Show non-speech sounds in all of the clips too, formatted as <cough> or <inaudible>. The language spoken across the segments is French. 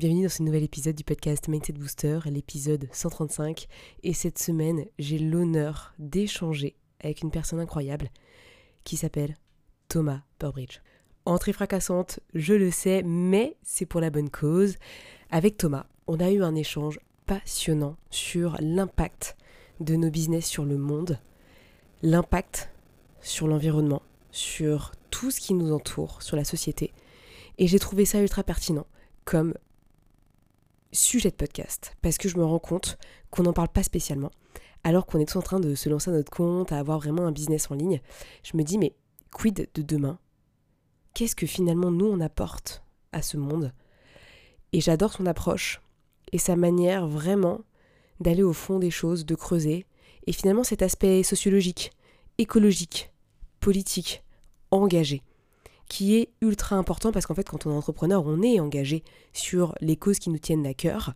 Bienvenue dans ce nouvel épisode du podcast Mindset Booster, l'épisode 135. Et cette semaine, j'ai l'honneur d'échanger avec une personne incroyable qui s'appelle Thomas Burbridge. Entrée fracassante, je le sais, mais c'est pour la bonne cause. Avec Thomas, on a eu un échange passionnant sur l'impact de nos business sur le monde, l'impact sur l'environnement, sur tout ce qui nous entoure, sur la société. Et j'ai trouvé ça ultra pertinent comme sujet de podcast, parce que je me rends compte qu'on n'en parle pas spécialement, alors qu'on est tous en train de se lancer à notre compte, à avoir vraiment un business en ligne. Je me dis, mais quid de demain? Qu'est-ce que finalement nous on apporte à ce monde? Et j'adore son approche et sa manière vraiment d'aller au fond des choses, de creuser, et finalement cet aspect sociologique, écologique, politique, engagé qui est ultra important parce qu'en fait quand on est entrepreneur on est engagé sur les causes qui nous tiennent à cœur.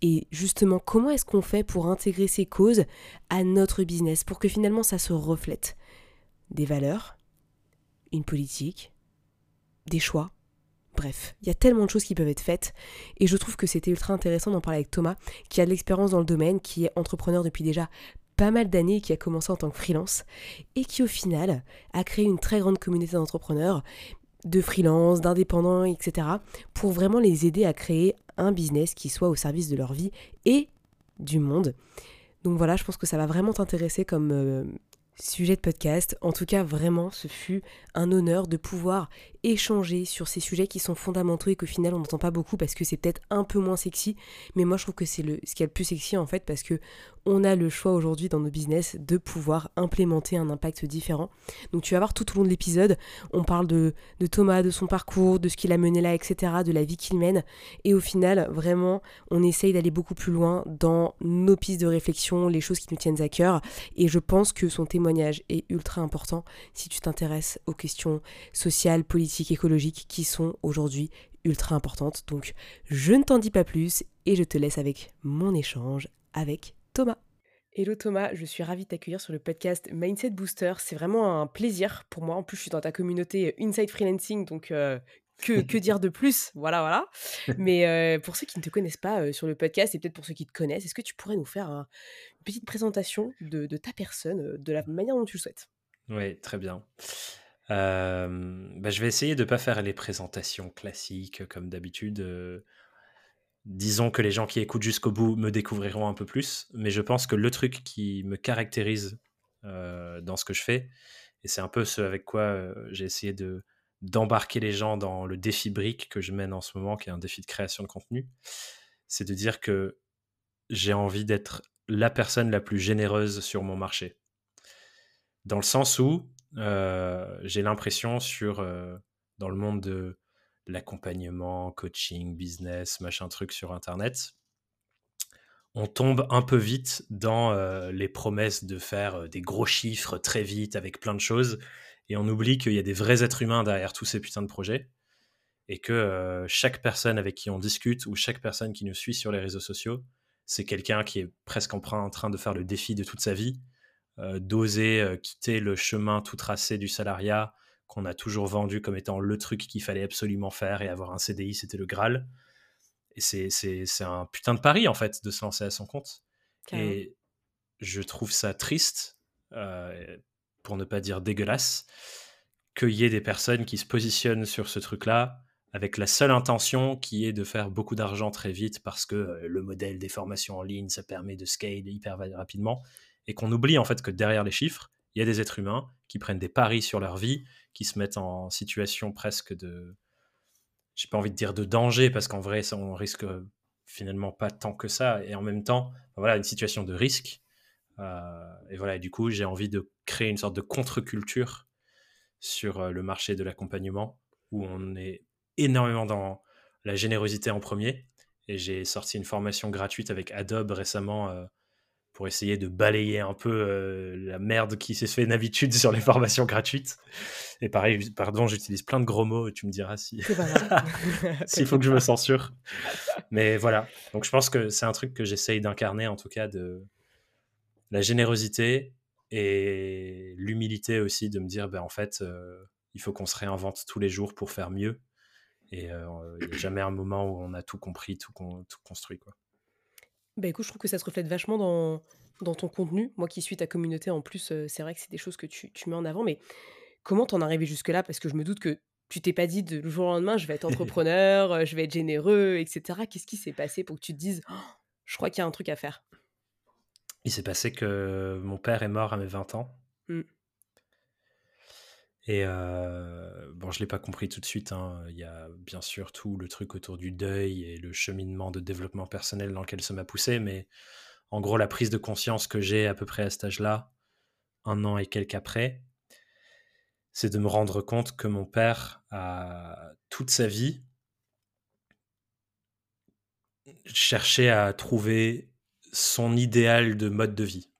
Et justement comment est-ce qu'on fait pour intégrer ces causes à notre business pour que finalement ça se reflète? Des valeurs, une politique, des choix. Bref, il y a tellement de choses qui peuvent être faites. Et je trouve que c'était ultra intéressant d'en parler avec Thomas qui a de l'expérience dans le domaine, qui est entrepreneur depuis déjà pas mal d'années, qui a commencé en tant que freelance et qui au final a créé une très grande communauté d'entrepreneurs, de freelance, d'indépendants, etc. pour vraiment les aider à créer un business qui soit au service de leur vie et du monde. Donc voilà, je pense que ça va vraiment t'intéresser comme euh, sujet de podcast. En tout cas, vraiment, ce fut un honneur de pouvoir échanger sur ces sujets qui sont fondamentaux et qu'au final on n'entend pas beaucoup parce que c'est peut-être un peu moins sexy. Mais moi, je trouve que c'est le, ce qui est le plus sexy en fait parce que on a le choix aujourd'hui dans nos business de pouvoir implémenter un impact différent. Donc tu vas voir tout au long de l'épisode, on parle de, de, Thomas, de son parcours, de ce qu'il a mené là, etc., de la vie qu'il mène. Et au final, vraiment, on essaye d'aller beaucoup plus loin dans nos pistes de réflexion, les choses qui nous tiennent à cœur. Et je pense que son témoignage est ultra important si tu t'intéresses aux questions sociales, politiques, écologiques qui sont aujourd'hui ultra importantes. Donc je ne t'en dis pas plus et je te laisse avec mon échange avec Thomas. Hello Thomas, je suis ravie de t'accueillir sur le podcast Mindset Booster. C'est vraiment un plaisir pour moi. En plus, je suis dans ta communauté Inside Freelancing, donc euh, que, que, dire de plus? Voilà, voilà. Mais euh, pour ceux qui ne te connaissent pas euh, sur le podcast et peut-être pour ceux qui te connaissent, est-ce que tu pourrais nous faire une petite présentation de, de, ta personne, de la manière dont tu le souhaites? Oui, très bien. Bah, je vais essayer de ne pas faire les présentations classiques comme d'habitude disons que les gens qui écoutent jusqu'au bout me découvriront un peu plus, mais je pense que le truc qui me caractérise euh, dans ce que je fais, et c'est un peu ce avec quoi euh, j'ai essayé de d'embarquer les gens dans le défi brique que je mène en ce moment, qui est un défi de création de contenu, c'est de dire que j'ai envie d'être la personne la plus généreuse sur mon marché. Dans le sens où euh, j'ai l'impression sur dans le monde de l'accompagnement, coaching, business, machin truc sur Internet, on tombe un peu vite dans euh, les promesses de faire euh, des gros chiffres très vite avec plein de choses, et on oublie qu'il y a des vrais êtres humains derrière tous ces putains de projets, et que euh, chaque personne avec qui on discute ou chaque personne qui nous suit sur les réseaux sociaux, c'est quelqu'un qui est presque en train de faire le défi de toute sa vie, d'oser quitter le chemin tout tracé du salariat, qu'on a toujours vendu comme étant le truc qu'il fallait absolument faire et avoir un CDI, c'était le Graal. Et c'est un putain de pari, en fait, de se lancer à son compte. Et je trouve ça triste, euh, pour ne pas dire dégueulasse, qu'il y ait des personnes qui se positionnent sur ce truc-là avec la seule intention qui est de faire beaucoup d'argent très vite parce que euh, le modèle des formations en ligne, ça permet de scale hyper rapidement et qu'on oublie en fait que derrière les chiffres, il y a des êtres humains qui prennent des paris sur leur vie, qui se mettent en situation presque de, j'ai pas envie de dire de danger, parce qu'en vrai, ça, on risque finalement pas tant que ça, et en même temps, voilà, une situation de risque. Euh, et voilà, du coup, j'ai envie de créer une sorte de contre-culture sur euh, le marché de l'accompagnement, où on est énormément dans la générosité en premier, Et j'ai sorti une formation gratuite avec Adobe récemment pour essayer de balayer un peu euh, la merde qui s'est fait d'habitude sur les <laughs> formations gratuites. Et pareil, pardon, j'utilise plein de gros mots, tu me diras si <laughs> <laughs> s'il faut que je me censure. Mais voilà, donc je pense que c'est un truc que j'essaye d'incarner en tout cas de la générosité et l'humilité aussi de me dire, ben, en fait, euh, il faut qu'on se réinvente tous les jours pour faire mieux. Et euh, il n'y a jamais un moment où on a tout compris, tout, tout construit. Quoi. Bah, écoute, je trouve que ça se reflète vachement dans dans ton contenu. Moi qui suis ta communauté en plus, c'est vrai que c'est des choses que tu tu mets en avant, mais comment t'en arrivé jusque-là? Parce que je me doute que tu t'es pas dit de le jour au lendemain: «Je vais être <laughs> entrepreneur, je vais être généreux» et cetera. Qu'est-ce qui s'est passé pour que tu te dises: «Oh, «Je crois qu'il y a un truc à faire»? Il s'est passé que mon père est mort à mes 20 ans. Mmh. Et euh, bon, je l'ai pas compris tout de suite. Hein. Il y a bien sûr tout le truc autour du deuil et le cheminement de développement personnel dans lequel ça m'a poussé, mais en gros, la prise de conscience que j'ai à peu près à cet âge-là, un an et quelques après, c'est de me rendre compte que mon père a toute sa vie cherché à trouver son idéal de mode de vie.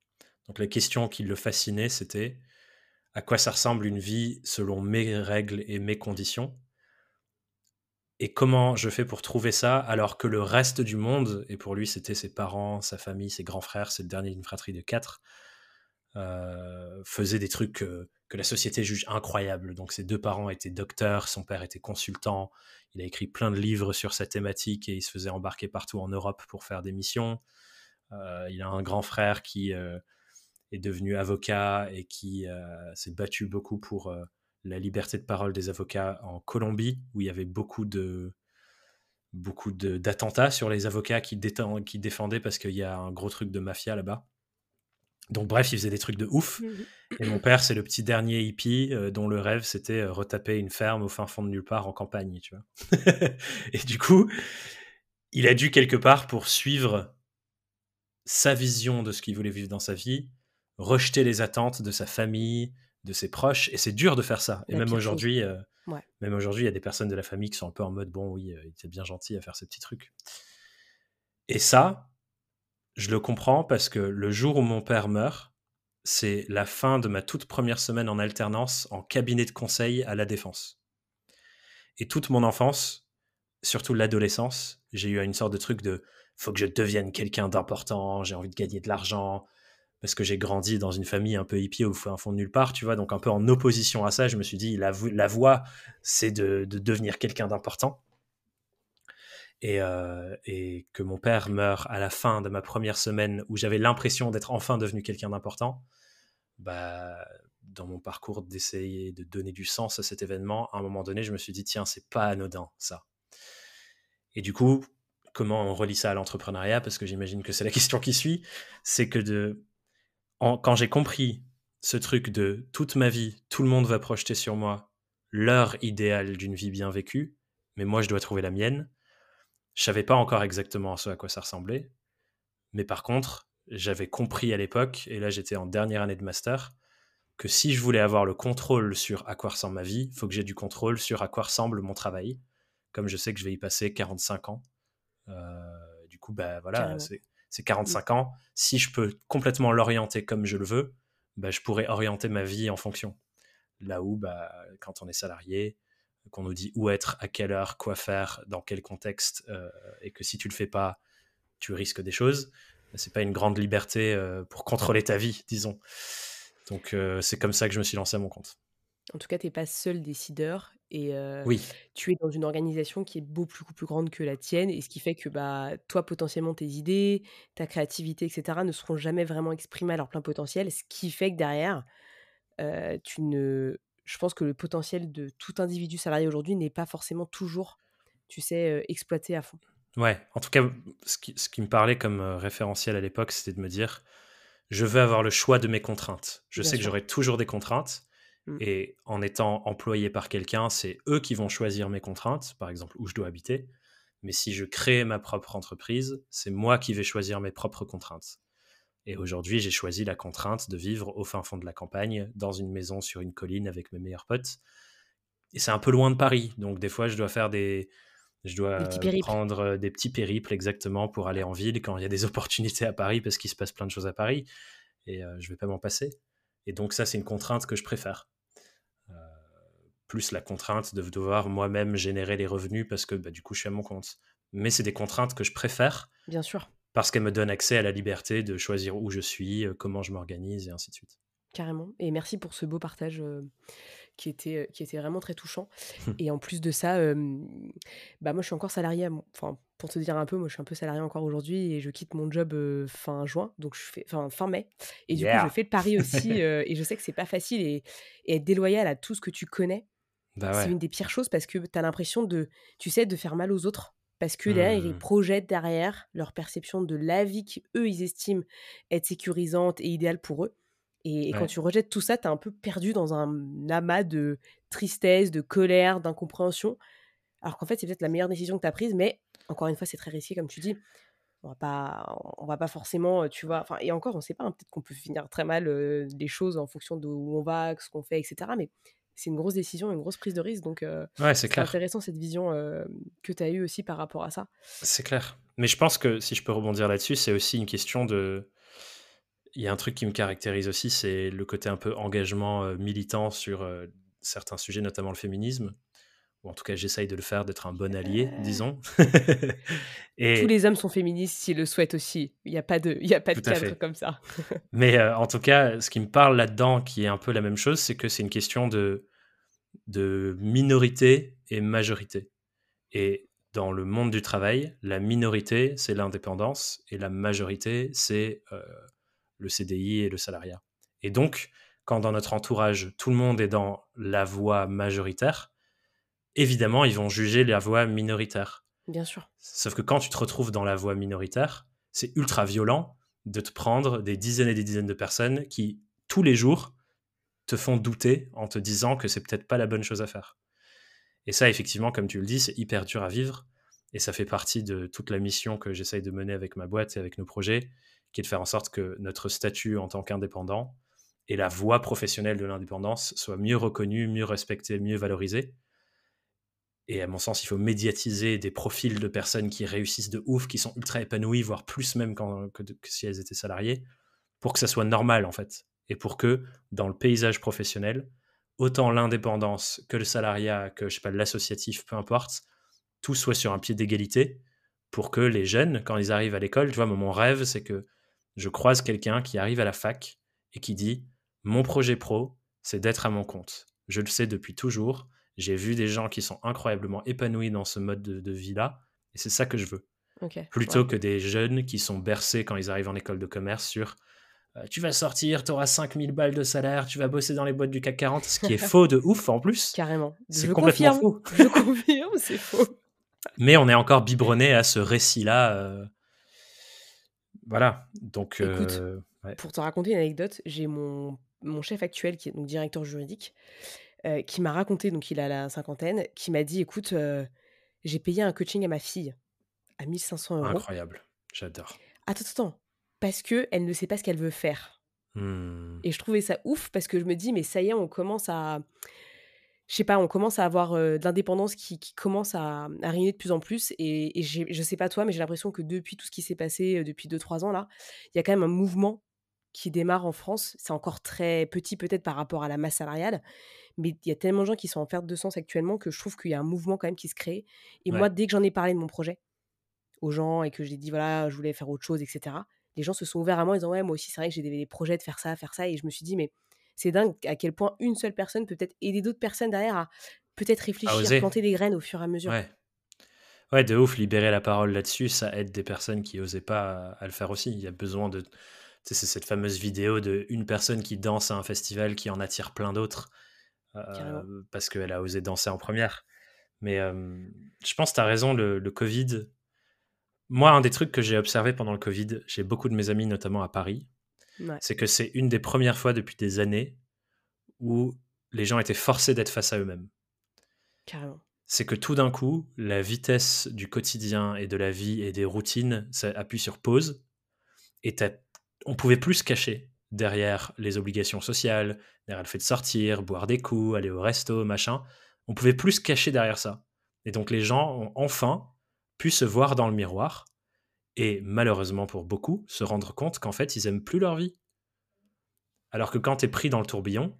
Donc la question qui le fascinait, c'était à quoi ça ressemble une vie selon mes règles et mes conditions et comment je fais pour trouver ça alors que le reste du monde, et pour lui c'était ses parents, sa famille, ses grands frères, c'est le dernier d'une fratrie de quatre, euh, faisait des trucs que, la société juge incroyables. Donc ses deux parents étaient docteurs, son père était consultant, il a écrit plein de livres sur cette thématique et il se faisait embarquer partout en Europe pour faire des missions. Euh, il a un grand frère qui... Euh, est devenu avocat et qui euh, s'est battu beaucoup pour euh, la liberté de parole des avocats en Colombie, où il y avait beaucoup de beaucoup d'attentats sur les avocats qui, qui défendaient parce qu'il y a un gros truc de mafia là-bas. Donc bref, il faisait des trucs de ouf. Mmh et mon père, c'est le petit dernier hippie euh, dont le rêve, c'était retaper une ferme au fin fond de nulle part en campagne, tu vois. <laughs> et du coup, il a dû quelque part pour suivre sa vision de ce qu'il voulait vivre dans sa vie, rejeter les attentes de sa famille, de ses proches. Et c'est dur de faire ça. Et même aujourd'hui, euh, même aujourd'hui, il y a des personnes de la famille qui sont un peu en mode bon, oui, euh, il était bien gentil à faire ces petits trucs. Et ça, je le comprends parce que le jour où mon père meurt, c'est la fin de ma toute première semaine en alternance en cabinet de conseil à la défense. Et toute mon enfance, surtout l'adolescence, j'ai eu une sorte de truc de faut que je devienne quelqu'un d'important, j'ai envie de gagner de l'argent, parce que j'ai grandi dans une famille un peu hippie au fond de nulle part, tu vois, donc un peu en opposition à ça, je me suis dit, la, la voie, c'est de, devenir quelqu'un d'important. Et, euh, et, que mon père meurt à la fin de ma première semaine où j'avais l'impression d'être enfin devenu quelqu'un d'important, bah, dans mon parcours d'essayer de donner du sens à cet événement, à un moment donné, je me suis dit, tiens, c'est pas anodin, ça. Et du coup, comment on relie ça à l'entrepreneuriat Parce que j'imagine que c'est la <laughs> question qui suit, c'est que de quand j'ai compris ce truc de toute ma vie, tout le monde va projeter sur moi leur idéal d'une vie bien vécue, mais moi je dois trouver la mienne. Je savais pas encore exactement à ce à quoi ça ressemblait, mais par contre, j'avais compris à l'époque, et là j'étais en dernière année de master, que si je voulais avoir le contrôle sur à quoi ressemble ma vie, il faut que j'ai du contrôle sur à quoi ressemble mon travail, comme je sais que je vais y passer 45 ans. Euh, du coup, bah voilà, c'est c'est 45 mmh. ans. Si je peux complètement l'orienter comme je le veux, bah, je pourrais orienter ma vie en fonction. Là où, bah, quand on est salarié, qu'on nous dit où être, à quelle heure, quoi faire, dans quel contexte, euh, et que si tu le fais pas, tu risques des choses. Bah, c'est pas une grande liberté euh, pour contrôler ta vie, disons. Donc euh, c'est comme ça que je me suis lancé à mon compte. En tout cas, tu n'es pas seul décideur et oui. tu es dans une organisation qui est beaucoup plus grande que la tienne et ce qui fait que bah, toi, potentiellement, tes idées, ta créativité, etc., ne seront jamais vraiment exprimées à leur plein potentiel, ce qui fait que derrière, tu ne... je pense que le potentiel de tout individu salarié aujourd'hui n'est pas forcément toujours, tu sais, exploité à fond. Ouais, en tout cas, ce qui, ce qui me parlait comme référentiel à l'époque, c'était de me dire, je veux avoir le choix de mes contraintes. Je sais que j'aurai toujours des contraintes, Mmh. Et en étant employé par quelqu'un, c'est eux qui vont choisir mes contraintes, par exemple où je dois habiter. Mais si je crée ma propre entreprise, c'est moi qui vais choisir mes propres contraintes. Et aujourd'hui, j'ai choisi la contrainte de vivre au fin fond de la campagne, dans une maison sur une colline avec mes meilleurs potes. Et c'est un peu loin de Paris, donc des fois, je dois faire des, Je dois prendre des petits périples exactement pour aller en ville quand il y a des <laughs> opportunités à Paris parce qu'il se passe plein de choses à Paris et je vais pas m'en passer. Et donc ça, c'est une contrainte que je préfère. Plus la contrainte de devoir moi-même générer les revenus parce que bah, du coup, je suis à mon compte. Mais c'est des contraintes que je préfère. Bien sûr. Parce qu'elles me donnent accès à la liberté de choisir où je suis, comment je m'organise et ainsi de suite. Carrément. Et merci pour ce beau partage qui, était, qui était vraiment très touchant. <laughs> et en plus de ça, bah moi je suis encore salarié. Enfin, pour te dire un peu, moi je suis un peu salarié encore aujourd'hui et je quitte mon job fin juin, donc je fais, enfin fin mai. Et du coup, je fais le pari aussi. <laughs> et je sais que c'est pas facile et, être déloyal à tout ce que tu connais, bah c'est une des pires choses parce que tu as l'impression de, tu sais, de faire mal aux autres parce que derrière, ils mmh. projettent derrière leur perception de la vie qu'eux, ils estiment être sécurisante et idéale pour eux. Et, quand tu rejettes tout ça, tu es un peu perdu dans un amas de tristesse, de colère, d'incompréhension. Alors qu'en fait, c'est peut-être la meilleure décision que tu as prise, mais encore une fois, c'est très risqué, comme tu dis. On va pas, on va pas forcément, tu vois. Enfin, et encore, on sait pas. Hein, peut-être qu'on peut finir très mal les choses en fonction de où on va, ce qu'on fait, etc. Mais c'est une grosse décision, une grosse prise de risque. Donc, ouais, c'est intéressant cette vision que tu as eue aussi par rapport à ça. C'est clair. Mais je pense que si je peux rebondir là-dessus, c'est aussi une question de il y a un truc qui me caractérise aussi, c'est le côté un peu engagement euh, militant sur euh, certains sujets, notamment le féminisme. Ou en tout cas, j'essaye de le faire, d'être un bon allié, disons. <laughs> Et... Tous les hommes sont féministes s'ils le souhaitent aussi. Il n'y a pas de, il y a pas de cadre comme ça. <laughs> Mais euh, en tout cas, ce qui me parle là-dedans, qui est un peu la même chose, c'est que c'est une question de, de minorité et majorité. Et dans le monde du travail, la minorité, c'est l'indépendance, et la majorité, c'est le CDI et le salariat. Et donc, quand dans notre entourage, tout le monde est dans la voie majoritaire, évidemment, ils vont juger la voie minoritaire. Bien sûr. Sauf que quand tu te retrouves dans la voie minoritaire, c'est ultra violent de te prendre des dizaines et des dizaines de personnes qui, tous les jours, te font douter en te disant que c'est peut-être pas la bonne chose à faire. Et ça, effectivement, comme tu le dis, c'est hyper dur à vivre. Et ça fait partie de toute la mission que j'essaye de mener avec ma boîte et avec nos projets, qui est de faire en sorte que notre statut en tant qu'indépendant et la voie professionnelle de l'indépendance soient mieux reconnus, mieux respectés, mieux valorisés. Et à mon sens, il faut médiatiser des profils de personnes qui réussissent de ouf, qui sont ultra épanouies, voire plus même que, si elles étaient salariées, pour que ça soit normal en fait. Et pour que dans le paysage professionnel, autant l'indépendance que le salariat, que je sais pas, l'associatif, peu importe, tout soit sur un pied d'égalité pour que les jeunes, quand ils arrivent à l'école, tu vois, mon rêve, c'est que je croise quelqu'un qui arrive à la fac et qui dit Mon projet pro, c'est d'être à mon compte. Je le sais depuis toujours. J'ai vu des gens qui sont incroyablement épanouis dans ce mode de, vie-là, et c'est ça que je veux. Plutôt que des jeunes qui sont bercés quand ils arrivent en école de commerce sur euh, tu vas sortir, tu auras 5000 balles de salaire, tu vas bosser dans les boîtes du CAC 40, ce qui est <laughs> faux de ouf en plus. Carrément. C'est complètement faux. Je confirme, c'est faux. Mais on est encore biberonné à ce récit-là. Euh, voilà, donc. Euh, pour te raconter une anecdote, j'ai mon, mon chef actuel, qui est donc directeur juridique, euh, qui m'a raconté, donc il a la cinquantaine, qui m'a dit écoute, euh, j'ai payé un coaching à ma fille à 1500 euros. Incroyable, j'adore. Attends, attends, parce qu'elle ne sait pas ce qu'elle veut faire. Mmh. Et je trouvais ça ouf parce que je me dis, mais ça y est, on commence à je sais pas, on commence à avoir de l'indépendance qui, commence à, à régner de plus en plus. Et, et je sais pas toi, mais j'ai l'impression que depuis tout ce qui s'est passé depuis 2-3 ans, là, il y a quand même un mouvement qui démarre en France. C'est encore très petit peut-être par rapport à la masse salariale, mais il y a tellement de gens qui sont en perte de sens actuellement que je trouve qu'il y a un mouvement quand même qui se crée. Et moi, dès que j'en ai parlé de mon projet aux gens et que j'ai dit, voilà, je voulais faire autre chose, etc., les gens se sont ouverts à moi en disant, ouais, moi aussi, c'est vrai que j'ai des projets de faire ça, faire ça. Et je me suis dit, mais c'est dingue à quel point une seule personne peut peut-être aider d'autres personnes derrière à peut-être réfléchir, à planter des graines au fur et à mesure. Ouais. ouais, de ouf, libérer la parole là-dessus, ça aide des personnes qui n'osaient pas à, le faire aussi. Il y a besoin de. C'est cette fameuse vidéo de une personne qui danse à un festival qui en attire plein d'autres euh, parce qu'elle a osé danser en première. Mais je pense que tu as raison, le, le Covid. Moi, un des trucs que j'ai observé pendant le Covid, j'ai beaucoup de mes amis, notamment à Paris, c'est que c'est une des premières fois depuis des années où les gens étaient forcés d'être face à eux-mêmes. Carrément. C'est que tout d'un coup, la vitesse du quotidien et de la vie et des routines, ça appuie sur pause. Et on pouvait plus se cacher derrière les obligations sociales, derrière le fait de sortir, boire des coups, aller au resto, machin. On pouvait plus se cacher derrière ça. Et donc les gens ont enfin pu se voir dans le miroir et malheureusement pour beaucoup, se rendre compte qu'en fait, ils aiment plus leur vie. Alors que quand tu es pris dans le tourbillon,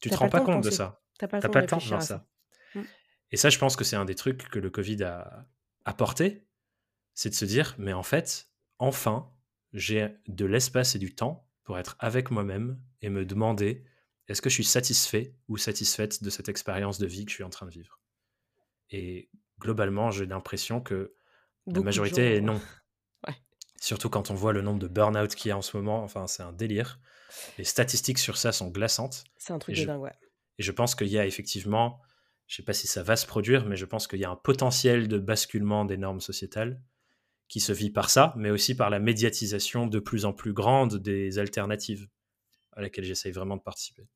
tu te rends pas, compte de, ça. T'as pas, pas le temps de voir ça. Mmh. Et ça, je pense que c'est un des trucs que le Covid a apporté, c'est de se dire, mais en fait, enfin, j'ai de l'espace et du temps pour être avec moi-même et me demander, est-ce que je suis satisfait ou satisfaite de cette expérience de vie que je suis en train de vivre? Et globalement, j'ai l'impression que la majorité est non. <laughs> Surtout quand on voit le nombre de burn-out qu'il y a en ce moment, enfin, c'est un délire. Les statistiques sur ça sont glaçantes. C'est un truc de dingue, ouais. Et je pense qu'il y a effectivement, je ne sais pas si ça va se produire, mais je pense qu'il y a un potentiel de basculement des normes sociétales qui se vit par ça, mais aussi par la médiatisation de plus en plus grande des alternatives à laquelle j'essaye vraiment de participer.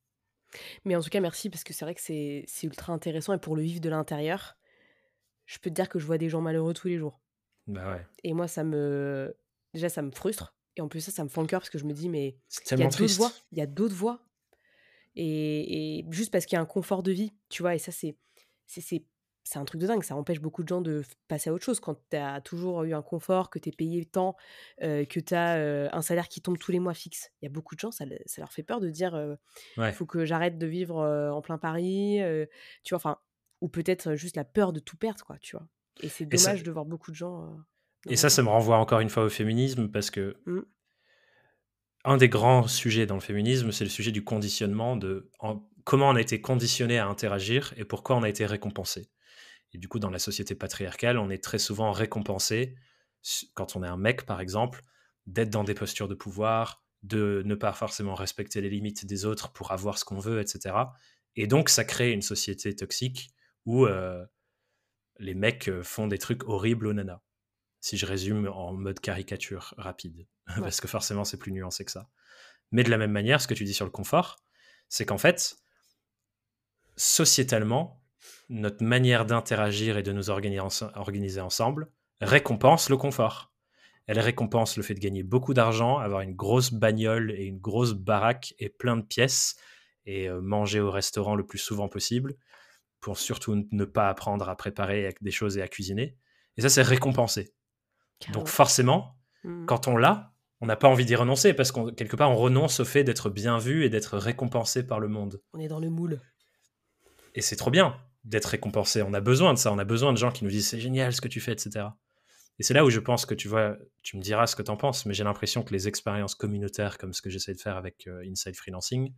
Mais en tout cas, merci, parce que c'est vrai que c'est ultra intéressant, et pour le vivre de l'intérieur, je peux te dire que je vois des gens malheureux tous les jours. Bah ouais. Et moi, ça me, déjà, ça me frustre. Et en plus, ça, ça me fend le cœur parce que je me dis, mais il y a d'autres voies. Il y a d'autres voies. Et, juste parce qu'il y a un confort de vie, tu vois, et ça, c'est c'est un truc de dingue. Ça empêche beaucoup de gens de passer à autre chose. Quand tu as toujours eu un confort, que tu es payé tant, euh, que tu as euh, un salaire qui tombe tous les mois fixe, il y a beaucoup de gens, ça, ça leur fait peur de dire il faut que j'arrête de vivre en plein Paris. tu vois, enfin, ou peut-être juste la peur de tout perdre, quoi, tu vois. Et c'est dommage de voir beaucoup de gens. Et ça, ça me renvoie encore une fois au féminisme parce que mmh. un des grands sujets dans le féminisme, c'est le sujet du conditionnement, de comment on a été conditionné à interagir et pourquoi on a été récompensé. Et du coup, dans la société patriarcale, on est très souvent récompensé, quand on est un mec par exemple, d'être dans des postures de pouvoir, de ne pas forcément respecter les limites des autres pour avoir ce qu'on veut, etc. Et donc, ça crée une société toxique où euh, les mecs euh, font des trucs horribles aux nanas si je résume en mode caricature rapide, <laughs> parce que forcément c'est plus nuancé que ça. Mais de la même manière, ce que tu dis sur le confort, c'est qu'en fait, sociétalement, notre manière d'interagir et de nous organiser ensemble récompense le confort. Elle récompense le fait de gagner beaucoup d'argent, avoir une grosse bagnole et une grosse baraque et plein de pièces, et euh, manger au restaurant le plus souvent possible, pour surtout ne pas apprendre à préparer des choses et à cuisiner. Et ça, c'est récompensé. Donc forcément, mmh. quand on l'a, on n'a pas envie d'y renoncer parce qu'on quelque part on renonce au fait d'être bien vu et d'être récompensé par le monde. On est dans le moule. Et c'est trop bien d'être récompensé. On a besoin de ça. On a besoin de gens qui nous disent c'est génial ce que tu fais, etc. Et c'est là où je pense que tu vois, tu me diras ce que tu en penses, mais j'ai l'impression que les expériences communautaires comme ce que j'essaie de faire avec euh, Inside Freelancing,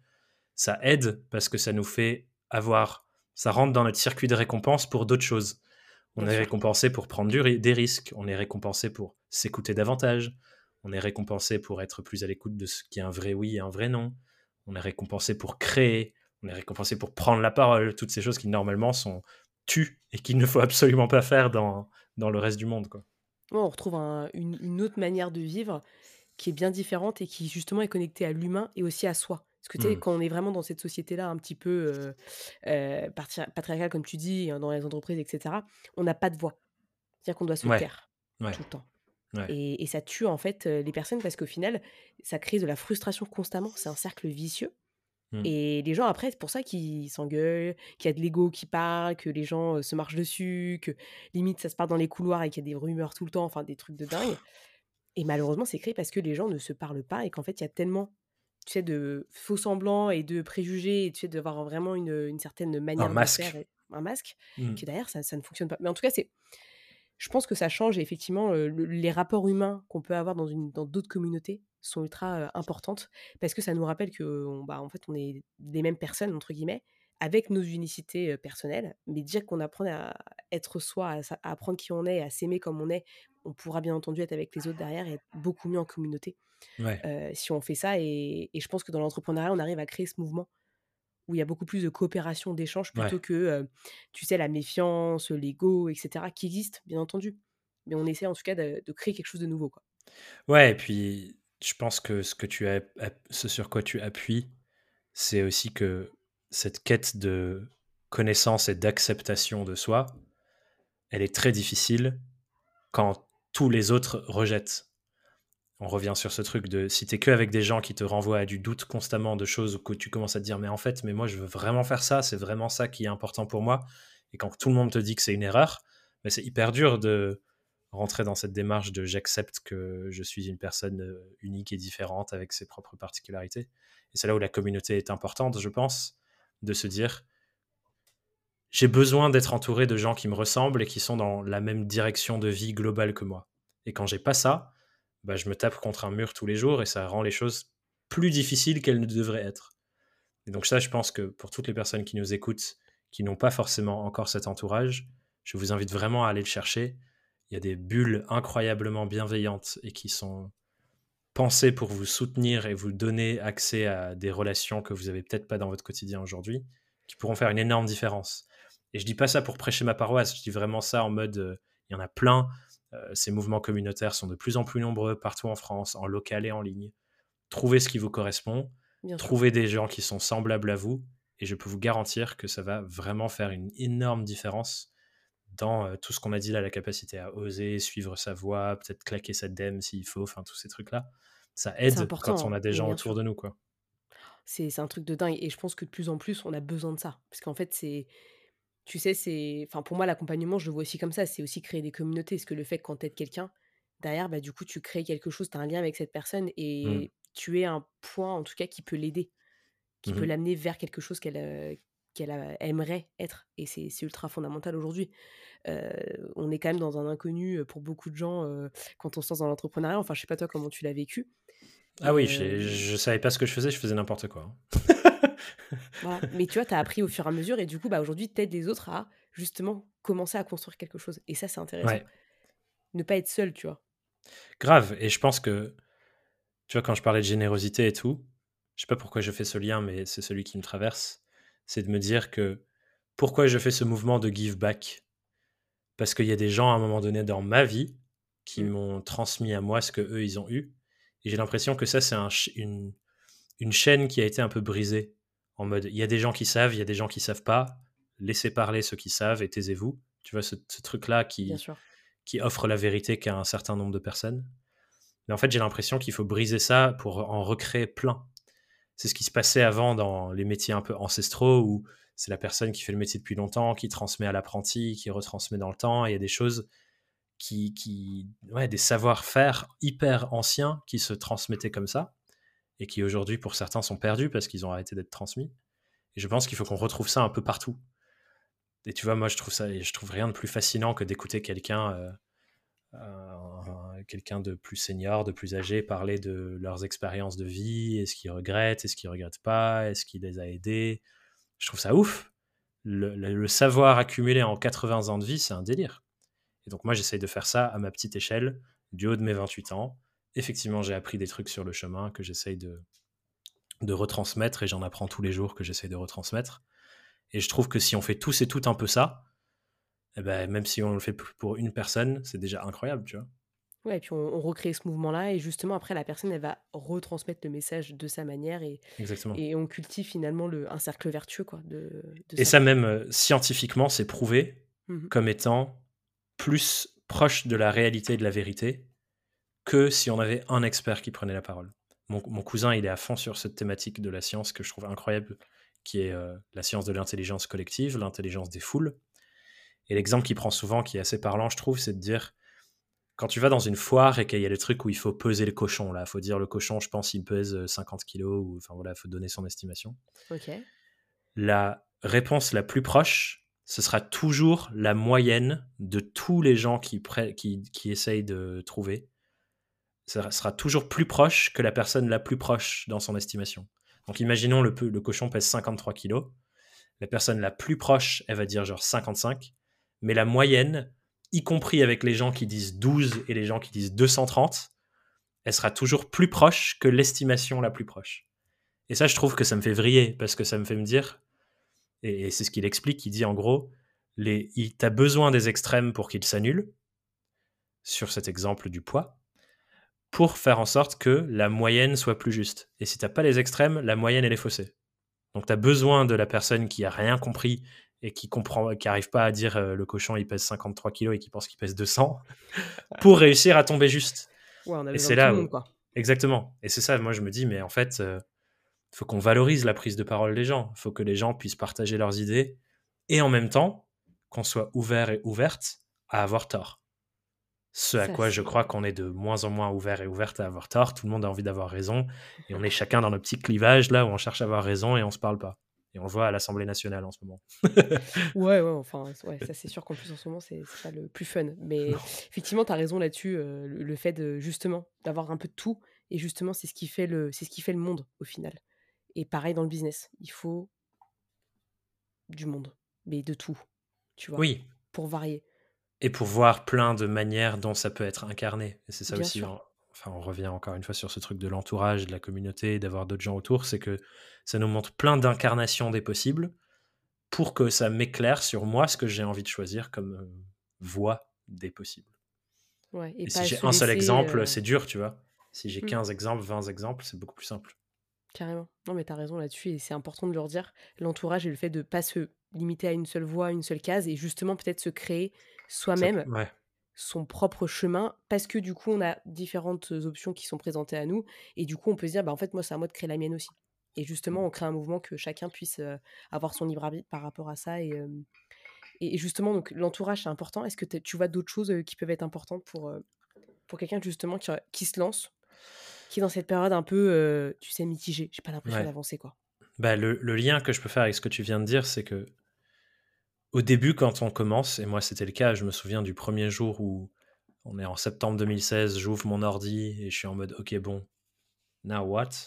ça aide parce que ça nous fait avoir, ça rentre dans notre circuit de récompense pour d'autres choses. On est récompensé pour prendre des risques, on est récompensé pour s'écouter davantage, on est récompensé pour être plus à l'écoute de ce qui est un vrai oui et un vrai non, on est récompensé pour créer, on est récompensé pour prendre la parole, toutes ces choses qui normalement sont tues et qu'il ne faut absolument pas faire dans, dans le reste du monde. Quoi. on retrouve une, autre manière de vivre qui est bien différente et qui justement est connectée à l'humain et aussi à soi. Parce que tu sais, mmh. quand on est vraiment dans cette société-là, un petit peu euh, euh, patriarcale, comme tu dis, hein, dans les entreprises, etc., on n'a pas de voix. C'est-à-dire qu'on doit se taire tout le temps. Et, ça tue en fait euh, les personnes parce qu'au final, ça crée de la frustration constamment. C'est un cercle vicieux. Mmh. Et les gens, après, c'est pour ça qu'ils s'engueulent, qu'il y a de l'ego qui parle, que les gens se marchent dessus, que limite ça se part dans les couloirs et qu'il y a des rumeurs tout le temps, enfin des trucs de dingue. Et malheureusement, c'est créé parce que les gens ne se parlent pas et qu'en fait, il y a tellement tu sais, de faux semblants et de préjugés, et tu sais, d'avoir vraiment une, une, certaine manière de faire, un masque, mmh. qui derrière, ça, ça, ne fonctionne pas. Mais en tout cas, c'est, je pense que ça change effectivement, les rapports humains qu'on peut avoir dans, une, dans d'autres communautés sont ultra importantes parce que ça nous rappelle que, bah, en fait, on est des mêmes personnes, entre guillemets, avec nos unicités personnelles, mais déjà qu'on apprend à être soi, à, à, apprendre qui on est, à s'aimer comme on est, on pourra bien entendu être avec les autres derrière et être beaucoup mieux en communauté si on fait ça. Et, je pense que dans l'entrepreneuriat, on arrive à créer ce mouvement où il y a beaucoup plus de coopération, d'échange, plutôt que, tu sais, la méfiance, l'ego, etc., qui existent, bien entendu. Mais on essaie en tout cas de, créer quelque chose de nouveau. Quoi. Ouais, et puis je pense que ce, sur quoi tu appuies, c'est aussi que cette quête de connaissance et d'acceptation de soi, elle est très difficile quand tous les autres rejettent. On revient sur ce truc de si t'es que avec des gens qui te renvoient à du doute constamment de choses que tu commences à te dire mais en fait mais moi je veux vraiment faire ça c'est vraiment ça qui est important pour moi Et quand tout le monde te dit que c'est une erreur, mais c'est hyper dur de rentrer dans cette démarche de j'accepte que je suis une personne euh, unique et différente avec ses propres particularités. Et c'est là où la communauté est importante, je pense, de se dire j'ai besoin d'être entouré de gens qui me ressemblent et qui sont dans la même direction de vie globale que moi. Et quand j'ai pas ça, bah, je me tape contre un mur tous les jours et ça rend les choses plus difficiles qu'elles ne devraient être. Et donc ça, je pense que pour toutes les personnes qui nous écoutent, qui n'ont pas forcément encore cet entourage, je vous invite vraiment à aller le chercher. Il y a des bulles incroyablement bienveillantes et qui sont pensées pour vous soutenir et vous donner accès à des relations que vous n'avez peut-être pas dans votre quotidien aujourd'hui, qui pourront faire une énorme différence. Et je dis pas ça pour prêcher ma paroisse, je dis vraiment ça en mode, euh, il y en a plein. Euh, ces mouvements communautaires sont de plus en plus nombreux partout en France, en local et en ligne. Trouvez ce qui vous correspond, trouvez des gens qui sont semblables à vous, et je peux vous garantir que ça va vraiment faire une énorme différence dans euh, tout ce qu'on a dit là, la capacité à oser, suivre sa voie, peut-être claquer sa dème s'il faut, enfin tous ces trucs-là. Ça aide quand on a des gens autour de nous, quoi. C'est un truc de dingue, et je pense que de plus en plus, on a besoin de ça. Parce qu'en fait, c'est tu sais, c'est. Enfin, pour moi, l'accompagnement, je le vois aussi comme ça. C'est aussi créer des communautés. Parce que le fait que quand quelqu'un, derrière, bah, du coup, tu crées quelque chose, tu as un lien avec cette personne mmh. et tu es un point, en tout cas, qui peut l'aider, qui peut mmh l'amener vers quelque chose qu'elle qu'elle aimerait être. Et c'est ultra fondamental aujourd'hui. on est quand même dans un inconnu pour beaucoup de gens quand on se lance dans l'entrepreneuriat. Enfin, je sais pas toi comment tu l'as vécu. Ah oui, je, ne savais pas ce que je faisais, je faisais n'importe quoi. Hein. <laughs> Mais tu vois, tu as appris au fur et à mesure et du coup, bah, aujourd'hui, tu aides les autres à justement commencer à construire quelque chose. Et ça, c'est intéressant. Ne pas être seul, tu vois. Grave. Et je pense que, tu vois, quand je parlais de générosité et tout, je sais pas pourquoi je fais ce lien, mais c'est celui qui me traverse. C'est de me dire que pourquoi je fais ce mouvement de give back? Parce qu'il y a des gens à un moment donné dans ma vie qui mmh. m'ont transmis à moi ce que eux ils ont eu. Et j'ai l'impression que ça, c'est un, une, une chaîne qui a été un peu brisée en mode il y a des gens qui savent, il y a des gens qui savent pas, laissez parler ceux qui savent et taisez-vous. Tu vois, ce, truc-là qui, qui offre la vérité qu'à un certain nombre de personnes. Mais en fait, j'ai l'impression qu'il faut briser ça pour en recréer plein. C'est ce qui se passait avant dans les métiers un peu ancestraux où c'est la personne qui fait le métier depuis longtemps, qui transmet à l'apprenti, qui retransmet dans le temps. il y a des choses qui, ouais, des savoir-faire hyper anciens qui se transmettaient comme ça et qui aujourd'hui pour certains sont perdus parce qu'ils ont arrêté d'être transmis. Et je pense qu'il faut qu'on retrouve ça un peu partout. Et tu vois, moi je trouve ça, rien de plus fascinant que d'écouter quelqu'un, euh, quelqu'un de plus senior, de plus âgé, parler de leurs expériences de vie, est-ce qu'ils regrettent, est-ce qu'ils regrettent pas, est-ce qu'il les a aidés. Je trouve ça ouf. Le, le savoir accumulé en 80 ans de vie, c'est un délire. Et donc moi j'essaye de faire ça à ma petite échelle, du haut de mes 28 ans effectivement, j'ai appris des trucs sur le chemin que j'essaye de, de retransmettre et j'en apprends tous les jours que j'essaye de retransmettre. Et je trouve que si on fait tous et toutes un peu ça, eh ben, même si on le fait pour une personne, c'est déjà incroyable, tu vois. Ouais, et puis on, recrée ce mouvement-là, et justement, après, la personne, elle va retransmettre le message de sa manière, et, Exactement. et on cultive finalement le, un cercle vertueux. Quoi, de, et ça, même euh, scientifiquement, c'est prouvé mmh comme étant plus proche de la réalité et de la vérité que si on avait un expert qui prenait la parole. Mon, cousin, il est à fond sur cette thématique de la science que je trouve incroyable, qui est euh, la science de l'intelligence collective, l'intelligence des foules. Et l'exemple qu'il prend souvent, qui est assez parlant, je trouve, c'est de dire quand tu vas dans une foire et qu'il y a le truc où il faut peser le cochon, là, il faut dire le cochon, je pense, il pèse 50 euh, kilos, ou enfin voilà, il faut donner son estimation. La réponse la plus proche, ce sera toujours la moyenne de tous les gens qui, qui, qui essayent de trouver ça sera toujours plus proche que la personne la plus proche dans son estimation. Donc imaginons le, le cochon pèse 53 kilos. La personne la plus proche, elle va dire genre 55. Mais la moyenne, y compris avec les gens qui disent 12 et les gens qui disent 230, elle sera toujours plus proche que l'estimation la plus proche. Et ça, je trouve que ça me fait vriller parce que ça me fait me dire, et, c'est ce qu'il explique, il dit en gros, tu as besoin des extrêmes pour qu'ils s'annulent, sur cet exemple du poids, pour faire en sorte que la moyenne soit plus juste. Et si tu n'as pas les extrêmes, la moyenne, elle est faussée. Donc tu as besoin de la personne qui a rien compris et qui comprend, qui arrive pas à dire euh, le cochon il pèse 53 kilos et qui pense qu'il pèse 200 <laughs> pour réussir à tomber juste. et c'est là, exactement. Et c'est ça, moi je me dis, mais en fait, il euh, faut qu'on valorise la prise de parole des gens. Il faut que les gens puissent partager leurs idées et en même temps qu'on soit ouvert et ouverte à avoir tort. Ce à quoi je crois qu'on est de moins en moins ouvert et ouverte à avoir tort. Tout le monde a envie d'avoir raison. Et on est chacun dans nos petits clivages là où on cherche à avoir raison et on se parle pas. Et on le voit à l'Assemblée nationale en ce moment. <laughs> ouais, ouais, enfin, ouais, ça c'est sûr qu'en plus en ce moment, c'est pas le plus fun. Mais effectivement, tu as raison là-dessus, euh, le, fait de, justement d'avoir un peu de tout. Et justement, c'est ce, qui fait le, ce qui fait le monde au final. Et pareil dans le business, il faut du monde, mais de tout, tu vois. Oui. Pour varier. Et pour voir plein de manières dont ça peut être incarné. C'est ça aussi, enfin, on revient encore une fois sur ce truc de l'entourage, de la communauté, d'avoir d'autres gens autour, c'est que ça nous montre plein d'incarnations des possibles pour que ça m'éclaire sur moi ce que j'ai envie de choisir comme euh, voie des possibles. Ouais, et, si j'ai un seul exemple, euh, c'est dur, tu vois. Si j'ai 15 mmh. exemples, 20 exemples, c'est beaucoup plus simple. Carrément. Non, mais t'as raison là-dessus, et c'est important de le redire. L'entourage et le fait de pas se limiter à une seule voie, une seule case, et justement peut-être se créer soi-même son propre chemin, parce que du coup, on a différentes options qui sont présentées à nous, et du coup, on peut se dire, bah, en fait, moi, c'est à moi de créer la mienne aussi. Et justement, mmh. on crée un mouvement que chacun puisse avoir son libre arbitre par rapport à ça. Et, et justement, donc l'entourage, c'est important. Est-ce que tu vois d'autres choses qui peuvent être importantes pour, pour quelqu'un justement qui, qui, se lance, qui est dans cette période un peu, tu sais, mitigée? J'ai pas l'impression d'avancer, quoi. Bah, le, le, lien que je peux faire avec ce que tu viens de dire, c'est que au début, quand on commence, et moi c'était le cas, je me souviens du premier jour où on est en septembre 2016, j'ouvre mon ordi et je suis en mode ok bon, now what? Tu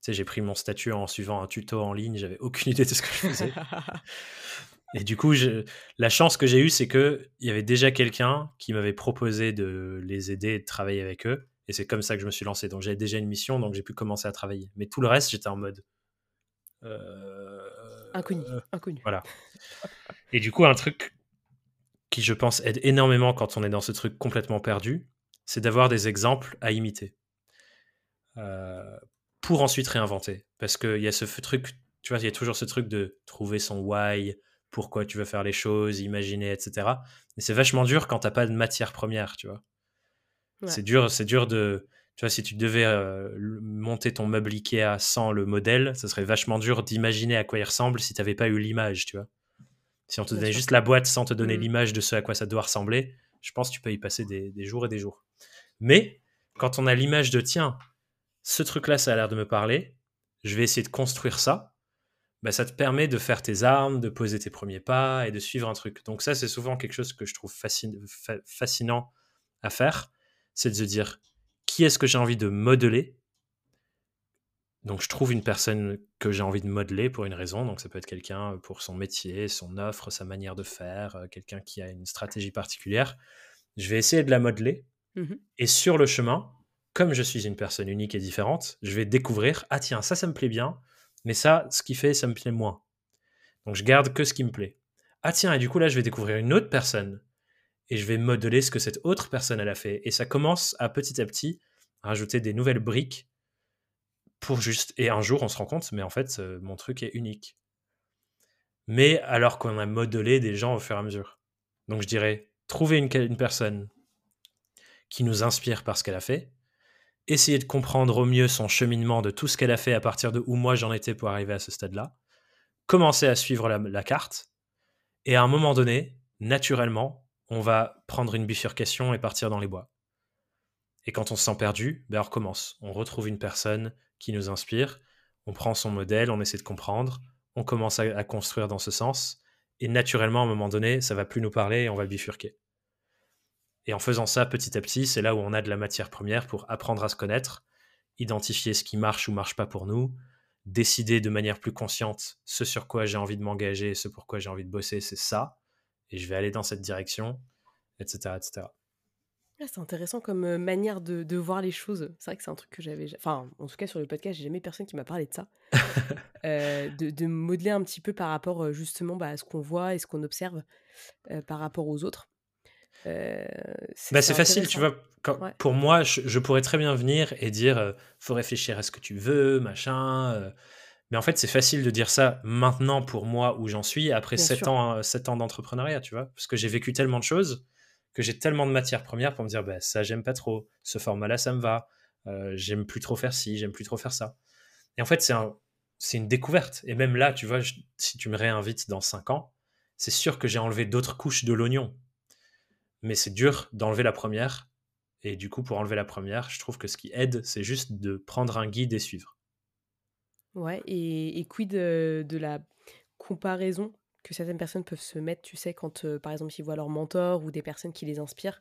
sais, j'ai pris mon statut en suivant un tuto en ligne, j'avais aucune <laughs> idée de ce que je faisais. et du coup, la chance que j'ai eue, c'est qu'il y avait déjà quelqu'un qui m'avait proposé de les aider et de travailler avec eux. Et c'est comme ça que je me suis lancé. Donc j'avais déjà une mission, donc j'ai pu commencer à travailler. Mais tout le reste, j'étais en mode. Euh, inconnu, euh, inconnu. Voilà. Et du coup, un truc qui, je pense, aide énormément quand on est dans ce truc complètement perdu, c'est d'avoir des exemples à imiter. Euh, pour ensuite réinventer. Parce qu'il y a ce truc, tu vois, il y a toujours ce truc de trouver son why, pourquoi tu veux faire les choses, imaginer, etc. Et c'est vachement dur quand t'as pas de matière première, tu vois. C'est dur, c'est dur de, tu vois, si tu devais euh, monter ton meuble Ikea sans le modèle, ça serait vachement dur d'imaginer à quoi il ressemble si tu n'avais pas eu l'image, tu vois. Si on te donnait juste la boîte sans te donner mmh. l'image de ce à quoi ça doit ressembler, je pense que tu peux y passer des, jours et des jours. Mais quand on a l'image de tiens, ce truc-là, ça a l'air de me parler, je vais essayer de construire ça, bah, ça te permet de faire tes armes, de poser tes premiers pas et de suivre un truc. Donc ça, c'est souvent quelque chose que je trouve fascinant à faire, c'est de se dire qui est-ce que j'ai envie de modeler? Donc je trouve une personne que j'ai envie de modeler pour une raison. Donc ça peut être quelqu'un pour son métier, son offre, sa manière de faire, euh, quelqu'un qui a une stratégie particulière. Je vais essayer de la modeler. Mmh et sur le chemin, comme je suis une personne unique et différente, je vais découvrir, ah tiens, ça, ça me plaît bien, mais ça, ce qui fait, ça me plaît moins. Donc je garde que ce qui me plaît. Ah tiens, et du coup là, je vais découvrir une autre personne et je vais modeler ce que cette autre personne a fait. Et ça commence à petit à petit rajouter des nouvelles briques pour juste. Et un jour, on se rend compte, mais en fait, euh, mon truc est unique. Mais alors qu'on a modelé des gens au fur et à mesure. Donc je dirais, trouver une, personne qui nous inspire par ce qu'elle a fait, essayer de comprendre au mieux son cheminement de tout ce qu'elle a fait à partir de où moi j'en étais pour arriver à ce stade-là, commencer à suivre la, carte, et à un moment donné, naturellement, on va prendre une bifurcation et partir dans les bois. Et quand on se sent perdu, ben on recommence. On retrouve une personne qui nous inspire, on prend son modèle, on essaie de comprendre, on commence à, construire dans ce sens, et naturellement, à un moment donné, ça va plus nous parler et on va bifurquer. Et en faisant ça petit à petit, c'est là où on a de la matière première pour apprendre à se connaître, identifier ce qui marche ou marche pas pour nous, décider de manière plus consciente ce sur quoi j'ai envie de m'engager, ce pour quoi j'ai envie de bosser, c'est ça, et je vais aller dans cette direction, etc. etc. Ah, c'est intéressant comme manière de, voir les choses. C'est vrai que c'est un truc que j'avais. Enfin, en tout cas, sur le podcast, j'ai jamais personne qui m'a parlé de ça. <laughs> de, modeler un petit peu par rapport justement bah, à ce qu'on voit et ce qu'on observe par rapport aux autres. c'est bah, facile, tu vois. Pour moi, je, pourrais très bien venir et dire faut réfléchir à ce que tu veux, machin. Mais en fait, c'est facile de dire ça maintenant pour moi où j'en suis, après 7 ans, 7 ans d'entrepreneuriat, tu vois. Parce que j'ai vécu tellement de choses que j'ai tellement de matières premières pour me dire bah, ça j'aime pas trop, ce format-là ça me va, euh, j'aime plus trop faire ci, j'aime plus trop faire ça. Et en fait c'est un, c'est une découverte. Et même là, tu vois, si tu me réinvites dans 5 ans, c'est sûr que j'ai enlevé d'autres couches de l'oignon. Mais c'est dur d'enlever la première. Et du coup, pour enlever la première, je trouve que ce qui aide, c'est juste de prendre un guide et suivre. Ouais, et, et quid de, de la comparaison que certaines personnes peuvent se mettre, tu sais, quand euh, par exemple ils voient leur mentor ou des personnes qui les inspirent,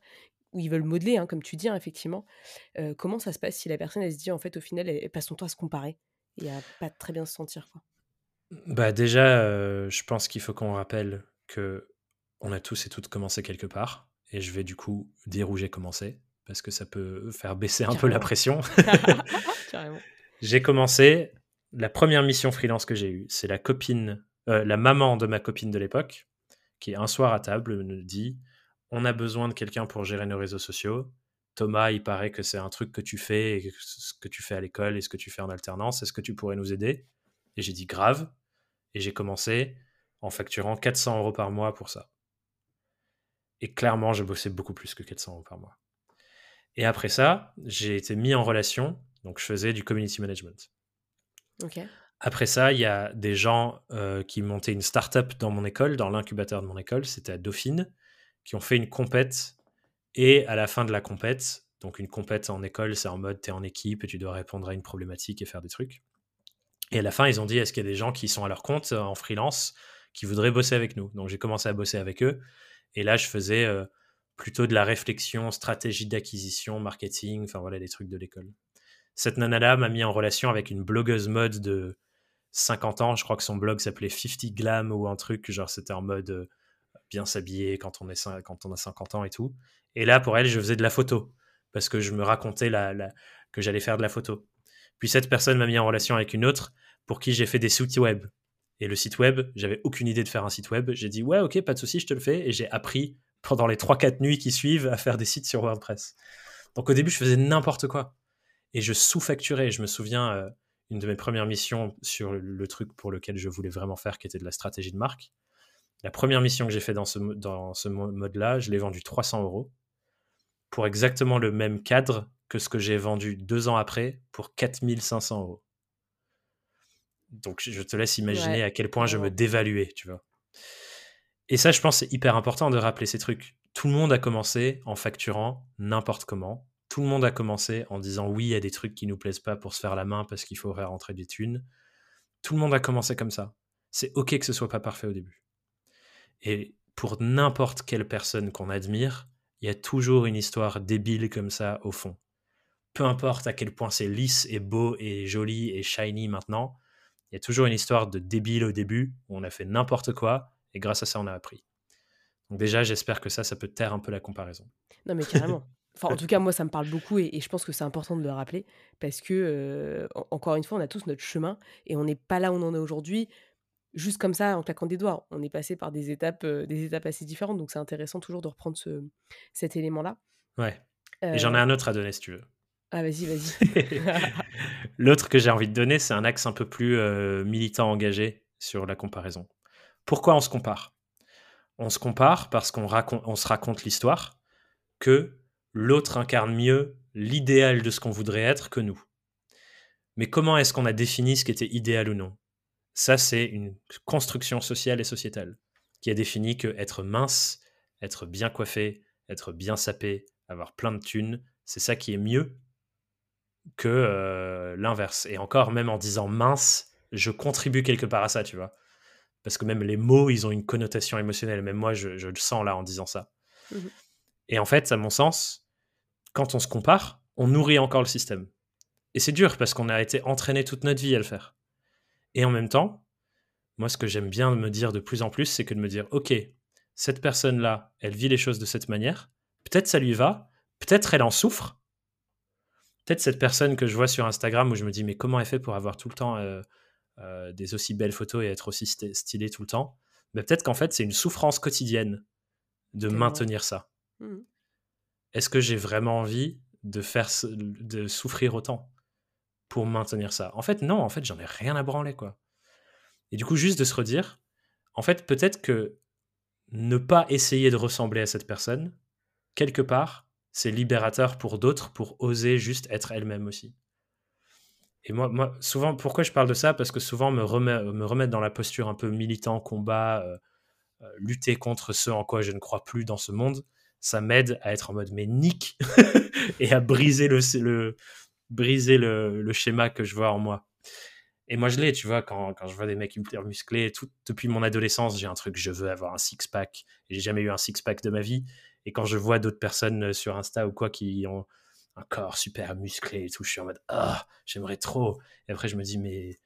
ou ils veulent modeler, hein, comme tu dis, hein, effectivement. Euh, comment ça se passe si la personne, elle se dit, en fait, au final, elle, passe son temps à se comparer et à pas très bien se sentir quoi? Bah déjà, euh, je pense qu'il faut qu'on rappelle que on a tous et toutes commencé quelque part. Et je vais du coup dire où j'ai commencé, parce que ça peut faire baisser un peu la pression. <laughs> <laughs> j'ai commencé, la première mission freelance que j'ai eue, c'est la copine, euh, la maman de ma copine de l'époque, qui un soir à table me dit On a besoin de quelqu'un pour gérer nos réseaux sociaux. Thomas, il paraît que c'est un truc que tu fais, et ce que tu fais à l'école et ce que tu fais en alternance. Est-ce que tu pourrais nous aider? Et j'ai dit grave. Et j'ai commencé en facturant 400 euros par mois pour ça. Et clairement, je bossais beaucoup plus que 400 euros par mois. Et après ça, j'ai été mis en relation, donc je faisais du community management. Après ça, il y a des gens euh, qui montaient une start-up dans mon école, dans l'incubateur de mon école, c'était à Dauphine, qui ont fait une compète. Et à la fin de la compète, donc une compète en école, c'est en mode tu es en équipe et tu dois répondre à une problématique et faire des trucs. Et à la fin, ils ont dit est-ce qu'il y a des gens qui sont à leur compte euh, en freelance qui voudraient bosser avec nous? Donc j'ai commencé à bosser avec eux. Et là, je faisais euh, plutôt de la réflexion, stratégie d'acquisition, marketing, enfin voilà, des trucs de l'école. Cette nana-là m'a mis en relation avec une blogueuse mode de 50 ans. Je crois que son blog s'appelait 50 Glam ou un truc, genre c'était en mode euh, bien s'habiller quand, on a 50 ans et tout. Et là, pour elle, je faisais de la photo parce que je me racontais que j'allais faire de la photo. Puis cette personne m'a mis en relation avec une autre pour qui j'ai fait des sites web. Et le site web, j'avais aucune idée de faire un site web. J'ai dit ouais, ok, pas de souci, je te le fais. Et j'ai appris pendant les 3-4 nuits qui suivent à faire des sites sur WordPress. Donc au début, je faisais n'importe quoi. Et je sous-facturais. Je me souviens, euh, une de mes premières missions sur le truc pour lequel je voulais vraiment faire, qui était de la stratégie de marque. La première mission que j'ai fait dans ce, dans ce mode-là, je l'ai vendu 300 euros pour exactement le même cadre que ce que j'ai vendu deux ans après pour 4500 euros. Donc je te laisse imaginer à quel point je me dévaluais, tu vois. Et ça, je pense, c'est hyper important de rappeler ces trucs. Tout le monde a commencé en facturant n'importe comment. Tout le monde a commencé en disant oui, il y a des trucs qui nous plaisent pas pour se faire la main parce qu'il faudrait rentrer des thunes. Tout le monde a commencé comme ça. C'est ok que ce soit pas parfait au début. Et pour n'importe quelle personne qu'on admire, il y a toujours une histoire débile comme ça au fond peu importe à quel point c'est lisse et beau et joli et shiny maintenant, il y a toujours une histoire de débile au début où on a fait n'importe quoi et grâce à ça on a appris. Donc déjà j'espère que ça, ça peut taire un peu la comparaison. Non mais carrément. <laughs> Enfin, en tout cas, moi, ça me parle beaucoup et, je pense que c'est important de le rappeler parce que, euh, encore une fois, on a tous notre chemin et on n'est pas là où on en est aujourd'hui juste comme ça en claquant des doigts. On est passé par des étapes, euh, des étapes assez différentes, donc c'est intéressant toujours de reprendre ce, cet élément-là. Ouais. Et j'en ai euh, un autre à donner si tu veux. Ah, vas-y, vas-y. <laughs> L'autre que j'ai envie de donner, c'est un axe un peu plus euh, militant engagé sur la comparaison. Pourquoi on se compare? On se compare parce qu'on on se raconte l'histoire que l'autre incarne mieux l'idéal de ce qu'on voudrait être que nous. Mais comment est-ce qu'on a défini ce qui était idéal ou non? Ça, c'est une construction sociale et sociétale qui a défini que être mince, être bien coiffé, être bien sapé, avoir plein de thunes, c'est ça qui est mieux que euh, l'inverse. Et encore, même en disant mince, je contribue quelque part à ça, tu vois. Parce que même les mots, ils ont une connotation émotionnelle. Même moi, je, le sens là en disant ça. Mmh Et en fait, à mon sens, quand on se compare, on nourrit encore le système. Et c'est dur parce qu'on a été entraîné toute notre vie à le faire. Et en même temps, moi, ce que j'aime bien me dire de plus en plus, c'est que de me dire, OK, cette personne-là, elle vit les choses de cette manière. Peut-être ça lui va, peut-être elle en souffre, peut-être cette personne que je vois sur Instagram où je me dis, mais comment elle fait pour avoir tout le temps euh, euh, des aussi belles photos et être aussi stylée tout le temps? Mais Peut-être qu'en fait, c'est une souffrance quotidienne de maintenir ça. Mmh. Est-ce que j'ai vraiment envie de faire de souffrir autant pour maintenir ça? En fait, non, en fait, j'en ai rien à branler, quoi. Et du coup, juste de se redire, en fait, peut-être que ne pas essayer de ressembler à cette personne, quelque part, c'est libérateur pour d'autres pour oser juste être elle-même aussi. Et moi, souvent, pourquoi je parle de ça? Parce que souvent, me, remet, me remettre dans la posture un peu militant, combat, euh, lutter contre ce en quoi je ne crois plus dans ce monde, ça m'aide à être en mode mais nique <laughs> et à briser le, le briser le, schéma que je vois en moi. Et moi je l'ai, tu vois, quand, quand, je vois des mecs hyper musclés, depuis mon adolescence, j'ai un truc, je veux avoir un six-pack. J'ai jamais eu un six-pack de ma vie. Et quand je vois d'autres personnes sur Insta ou quoi qui ont un corps super musclé et tout, je suis en mode ah, j'aimerais trop. Et après je me dis mais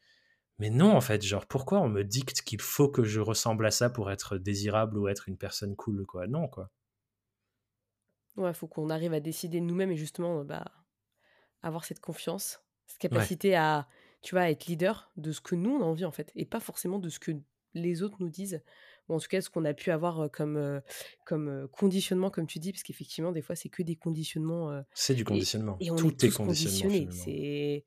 mais non en fait, genre pourquoi on me dicte qu'il faut que je ressemble à ça pour être désirable ou être une personne cool quoi? Non quoi. Ouais, faut qu'on arrive à décider nous-mêmes et justement bah avoir cette confiance, cette capacité à tu vois être leader de ce que nous on a envie en fait et pas forcément de ce que les autres nous disent ou en tout cas ce qu'on a pu avoir comme, comme conditionnement, comme tu dis, parce qu'effectivement, des fois, c'est que des conditionnements. c'est du conditionnement. Et, on Tout est, conditionné. C'est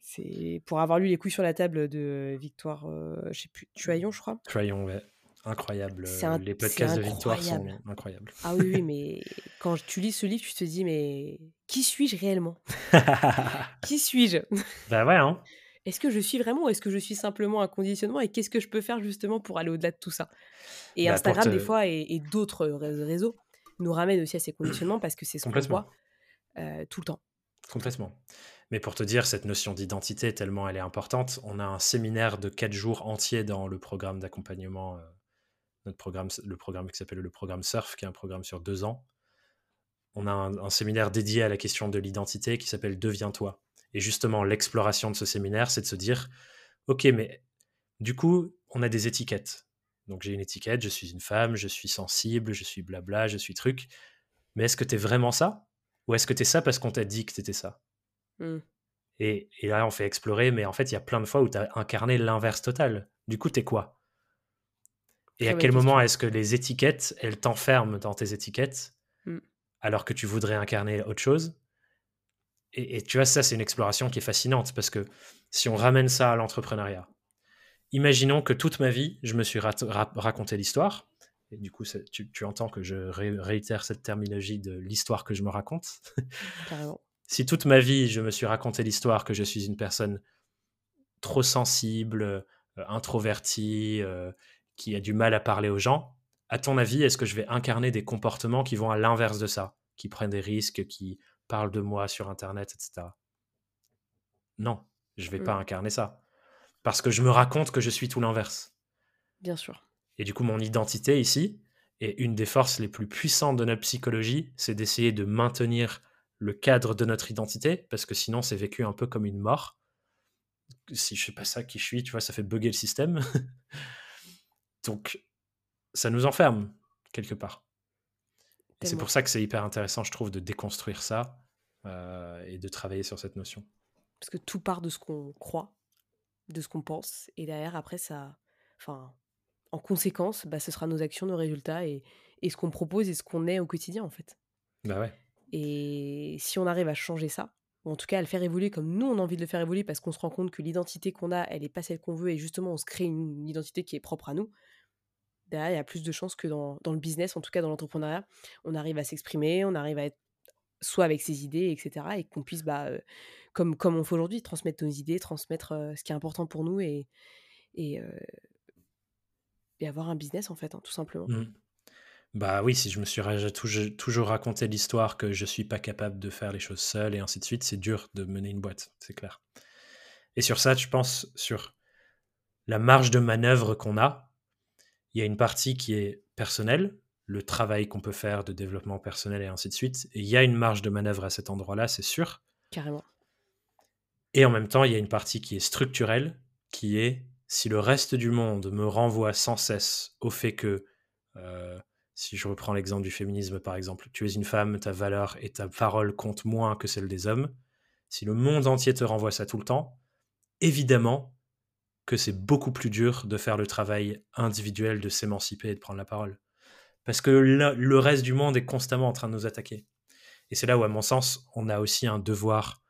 c'est pour avoir lu les couilles sur la table de Victoire, je sais plus, Tuaillon, je crois. Tuaillon, ouais. Incroyable. les podcasts de Victoire sont incroyables. Ah oui, oui, <laughs> mais quand tu lis ce livre, tu te dis, mais qui suis-je réellement? <laughs> Qui suis-je? Bah ouais, hein est-ce que je suis vraiment ou est-ce que je suis simplement un conditionnement et qu'est-ce que je peux faire justement pour aller au-delà de tout ça? Et bah, Instagram, des fois, et, d'autres réseaux nous ramènent aussi à ces conditionnements parce que c'est ce qu'on voit euh, tout le temps. Complètement. Mais pour te dire, cette notion d'identité, tellement elle est importante, on a un séminaire de quatre jours entiers dans le programme d'accompagnement, euh, notre programme, le programme qui s'appelle le programme SURF, qui est un programme sur deux ans. On a un, un séminaire dédié à la question de l'identité qui s'appelle Deviens-toi. Et justement, l'exploration de ce séminaire, c'est de se dire, OK, mais du coup, on a des étiquettes. Donc j'ai une étiquette, je suis une femme, je suis sensible, je suis blabla, je suis truc. Mais est-ce que tu es vraiment ça? Ou est-ce que tu es ça parce qu'on t'a dit que tu étais ça? Mmh. et, là, on fait explorer, mais en fait, il y a plein de fois où tu as incarné l'inverse total. Du coup, tu es quoi? Et à quel moment est-ce que les étiquettes, elles t'enferment dans tes étiquettes mmh. alors que tu voudrais incarner autre chose? Et, tu vois, ça, c'est une exploration qui est fascinante parce que si on ramène ça à l'entrepreneuriat, imaginons que toute ma vie, je me suis raconté l'histoire. Et du coup, tu, entends que je réitère cette terminologie de l'histoire que je me raconte. <laughs> si toute ma vie, je me suis raconté l'histoire que je suis une personne trop sensible, euh, introvertie, euh, qui a du mal à parler aux gens, à ton avis, est-ce que je vais incarner des comportements qui vont à l'inverse de ça, qui prennent des risques, qui parle de moi sur Internet, etc. Non, je vais pas mmh. incarner ça. Parce que je me raconte que je suis tout l'inverse. Bien sûr. Et du coup, mon identité ici, et une des forces les plus puissantes de notre psychologie, c'est d'essayer de maintenir le cadre de notre identité, parce que sinon, c'est vécu un peu comme une mort. Si je sais pas ça qui je suis, tu vois, ça fait bugger le système. <laughs> Donc, ça nous enferme quelque part c'est pour ça que c'est hyper intéressant, je trouve, de déconstruire ça euh, et de travailler sur cette notion. Parce que tout part de ce qu'on croit, de ce qu'on pense, et derrière, après, ça. Enfin, en conséquence, bah, ce sera nos actions, nos résultats et, et ce qu'on propose et ce qu'on est au quotidien, en fait. Bah ouais. Et si on arrive à changer ça, ou en tout cas à le faire évoluer comme nous on a envie de le faire évoluer parce qu'on se rend compte que l'identité qu'on a, elle n'est pas celle qu'on veut et justement on se crée une identité qui est propre à nous, derrière, il y a plus de chances que dans, le business, en tout cas dans l'entrepreneuriat, on arrive à s'exprimer, on arrive à être soit avec ses idées, etc. Et qu'on puisse, bah, comme, comme on fait aujourd'hui, transmettre nos idées, transmettre ce qui est important pour nous et, et, avoir un business, en fait, hein, tout simplement. Mmh. Bah oui, si je me suis toujours raconté l'histoire que je suis pas capable de faire les choses seul et ainsi de suite, c'est dur de mener une boîte, c'est clair. Et sur ça, tu penses sur la marge de manœuvre qu'on a il y a une partie qui est personnelle, le travail qu'on peut faire de développement personnel et ainsi de suite. Et il y a une marge de manœuvre à cet endroit-là, c'est sûr. Carrément. Et en même temps, il y a une partie qui est structurelle, qui est si le reste du monde me renvoie sans cesse au fait que, euh, si je reprends l'exemple du féminisme par exemple, tu es une femme, ta valeur et ta parole comptent moins que celle des hommes, si le monde entier te renvoie ça tout le temps, évidemment, que c'est beaucoup plus dur de faire le travail individuel, de s'émanciper et de prendre la parole. Parce que le, reste du monde est constamment en train de nous attaquer. Et c'est là où, à mon sens, on a aussi un devoir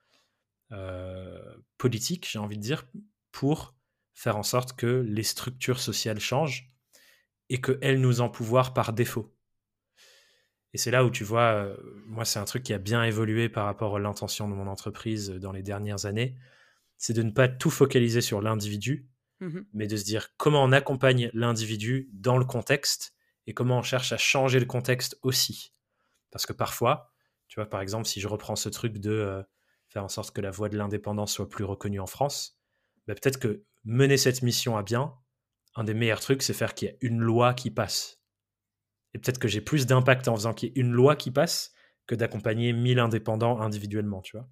euh, politique, j'ai envie de dire, pour faire en sorte que les structures sociales changent et qu'elles nous empouvoirent par défaut. Et c'est là où tu vois, euh, moi c'est un truc qui a bien évolué par rapport à l'intention de mon entreprise dans les dernières années, c'est de ne pas tout focaliser sur l'individu, Mmh mais de se dire comment on accompagne l'individu dans le contexte et comment on cherche à changer le contexte aussi. Parce que parfois, tu vois, par exemple, si je reprends ce truc de euh, faire en sorte que la voix de l'indépendance soit plus reconnue en France, bah, peut-être que mener cette mission à bien, un des meilleurs trucs, c'est faire qu'il y ait une loi qui passe. Et peut-être que j'ai plus d'impact en faisant qu'il y ait une loi qui passe que d'accompagner 1000 indépendants individuellement, tu vois.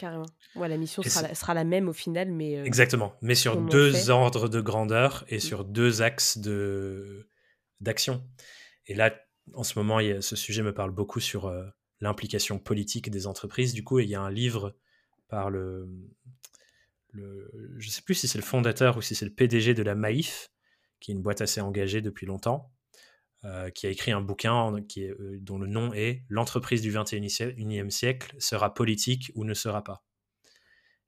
Carrément. Ouais, la mission sera la, sera la même au final, mais euh, Exactement, mais sur deux fait? ordres de grandeur et Mm. sur deux axes de d'action. Et là, en ce moment, a- ce sujet me parle beaucoup sur euh, l'implication politique des entreprises. Du coup, il y a un livre par le, le je sais plus si c'est le fondateur ou si c'est le PDG de la Maïf, qui est une boîte assez engagée depuis longtemps, euh, qui a écrit un bouquin euh, dont le nom est L'entreprise du 21e siècle sera politique ou ne sera pas.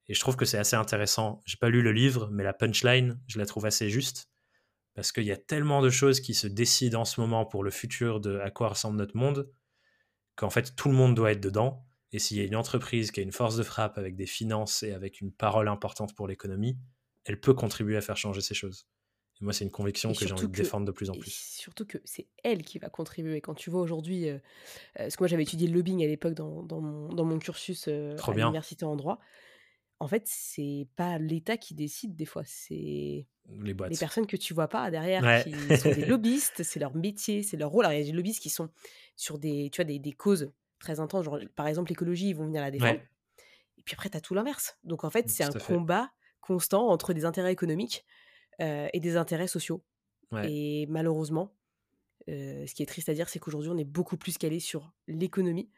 Et je trouve que c'est assez intéressant. J'ai pas lu le livre, mais la punchline, je la trouve assez juste. Parce qu'il y a tellement de choses qui se décident en ce moment pour le futur de à quoi ressemble notre monde, qu'en fait tout le monde doit être dedans. Et s'il y a une entreprise qui a une force de frappe avec des finances et avec une parole importante pour l'économie, elle peut contribuer à faire changer ces choses. Moi, c'est une conviction Et que j'ai envie de défendre de plus en plus. surtout que c'est elle qui va contribuer. Quand tu vois aujourd'hui, euh, euh, parce que moi j'avais étudié le lobbying à l'époque dans, dans mon, dans mon cursus euh, à l'université en droit, en fait, c'est pas l'État qui décide des fois, c'est Les personnes que tu vois pas derrière Ouais. qui sont des <laughs> lobbyistes, c'est leur métier, c'est leur rôle. Alors, il y a des lobbyistes qui sont sur des, tu vois, des, des causes très intenses, genre par exemple l'écologie, ils vont venir la défendre. Ouais, Et puis après, tu as tout l'inverse. Donc en fait, c'est tout un fait. combat constant entre des intérêts économiques euh, et des intérêts sociaux. Ouais. Et malheureusement, euh, ce qui est triste à dire, c'est qu'aujourd'hui, on est beaucoup plus calé sur l'économie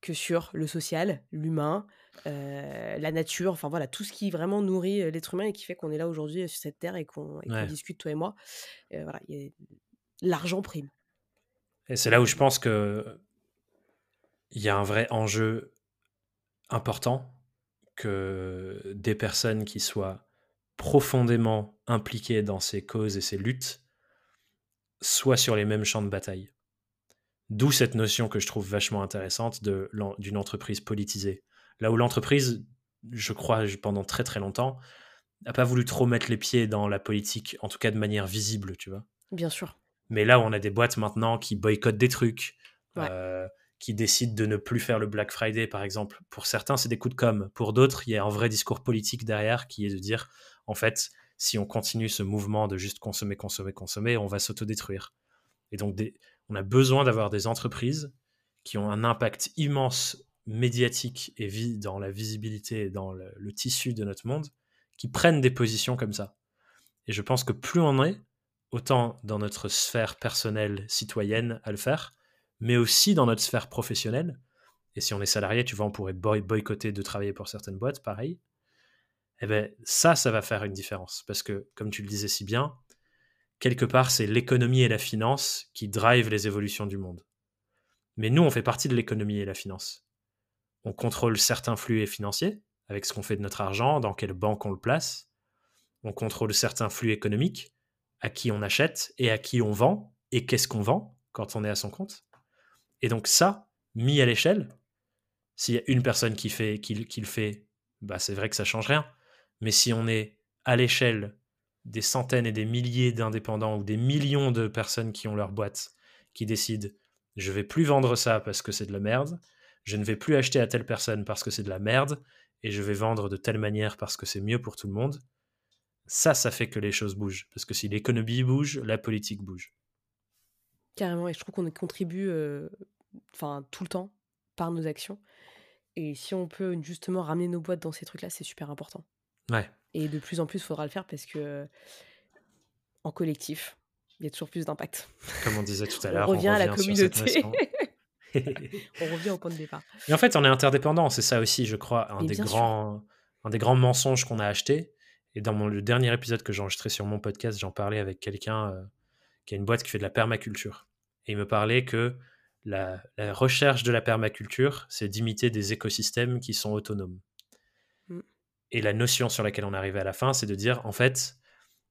que sur le social, l'humain, euh, la nature, enfin voilà, tout ce qui vraiment nourrit l'être humain et qui fait qu'on est là aujourd'hui sur cette terre et qu'on discute, toi et moi. Voilà, l'argent prime. Et c'est là où je pense que il y a un vrai enjeu important que des personnes qui soient profondément impliquées dans ces causes et ces luttes soient sur les mêmes champs de bataille. D'où cette notion que je trouve vachement intéressante d'une entreprise politisée. Là où l'entreprise, je crois, pendant très très longtemps, n'a pas voulu trop mettre les pieds dans la politique, en tout cas de manière visible, tu vois. Bien sûr. Mais là où on a des boîtes maintenant qui boycottent des trucs, Ouais. euh, qui décident de ne plus faire le Black Friday, par exemple. Pour certains, c'est des coups de com'. Pour d'autres, il y a un vrai discours politique derrière qui est de dire, en fait, si on continue ce mouvement de juste consommer, consommer, consommer, on va s'autodétruire. Et donc, on a besoin d'avoir des entreprises qui ont un impact immense médiatique et dans la visibilité et dans le, tissu de notre monde, qui prennent des positions comme ça. Et je pense que plus on est, autant dans notre sphère personnelle citoyenne à le faire, mais aussi dans notre sphère professionnelle. Et si on est salarié, tu vois, on pourrait boy- boycotter de travailler pour certaines boîtes, pareil. Eh ben ça, ça va faire une différence. Parce que, comme tu le disais si bien, quelque part, c'est l'économie et la finance qui drivent les évolutions du monde. Mais nous, on fait partie de l'économie et la finance. On contrôle certains flux financiers, avec ce qu'on fait de notre argent, dans quelle banque on le place. On contrôle certains flux économiques, à qui on achète et à qui on vend, et qu'est-ce qu'on vend quand on est à son compte. Et donc ça, mis à l'échelle, s'il y a une personne qui, fait, qui le fait, bah c'est vrai que ça change rien. Mais si on est à l'échelle des centaines et des milliers d'indépendants ou des millions de personnes qui ont leur boîte, qui décident je vais plus vendre ça parce que c'est de la merde, je ne vais plus acheter à telle personne parce que c'est de la merde, et je vais vendre de telle manière parce que c'est mieux pour tout le monde, ça, ça fait que les choses bougent. Parce que si l'économie bouge, la politique bouge. Carrément, et je trouve qu'on contribue euh, tout le temps par nos actions. Et si on peut justement ramener nos boîtes dans ces trucs-là, c'est super important. Ouais, Et de plus en plus, il faudra le faire parce que en collectif, il y a toujours plus d'impact. comme on disait tout à <laughs> On l'heure, revient à la communauté. <laughs> On revient au point de départ. <laughs> Et en fait, on est interdépendant, c'est ça aussi, je crois, un Mais des, sûr. grands, un des grands mensonges qu'on a acheté. Et dans mon, le dernier épisode que j'ai enregistré sur mon podcast, j'en parlais avec quelqu'un euh, qui a une boîte qui fait de la permaculture. Et il me parlait que la, la recherche de la permaculture, c'est d'imiter des écosystèmes qui sont autonomes. Et la notion sur laquelle on est arrivé à la fin, c'est de dire, en fait,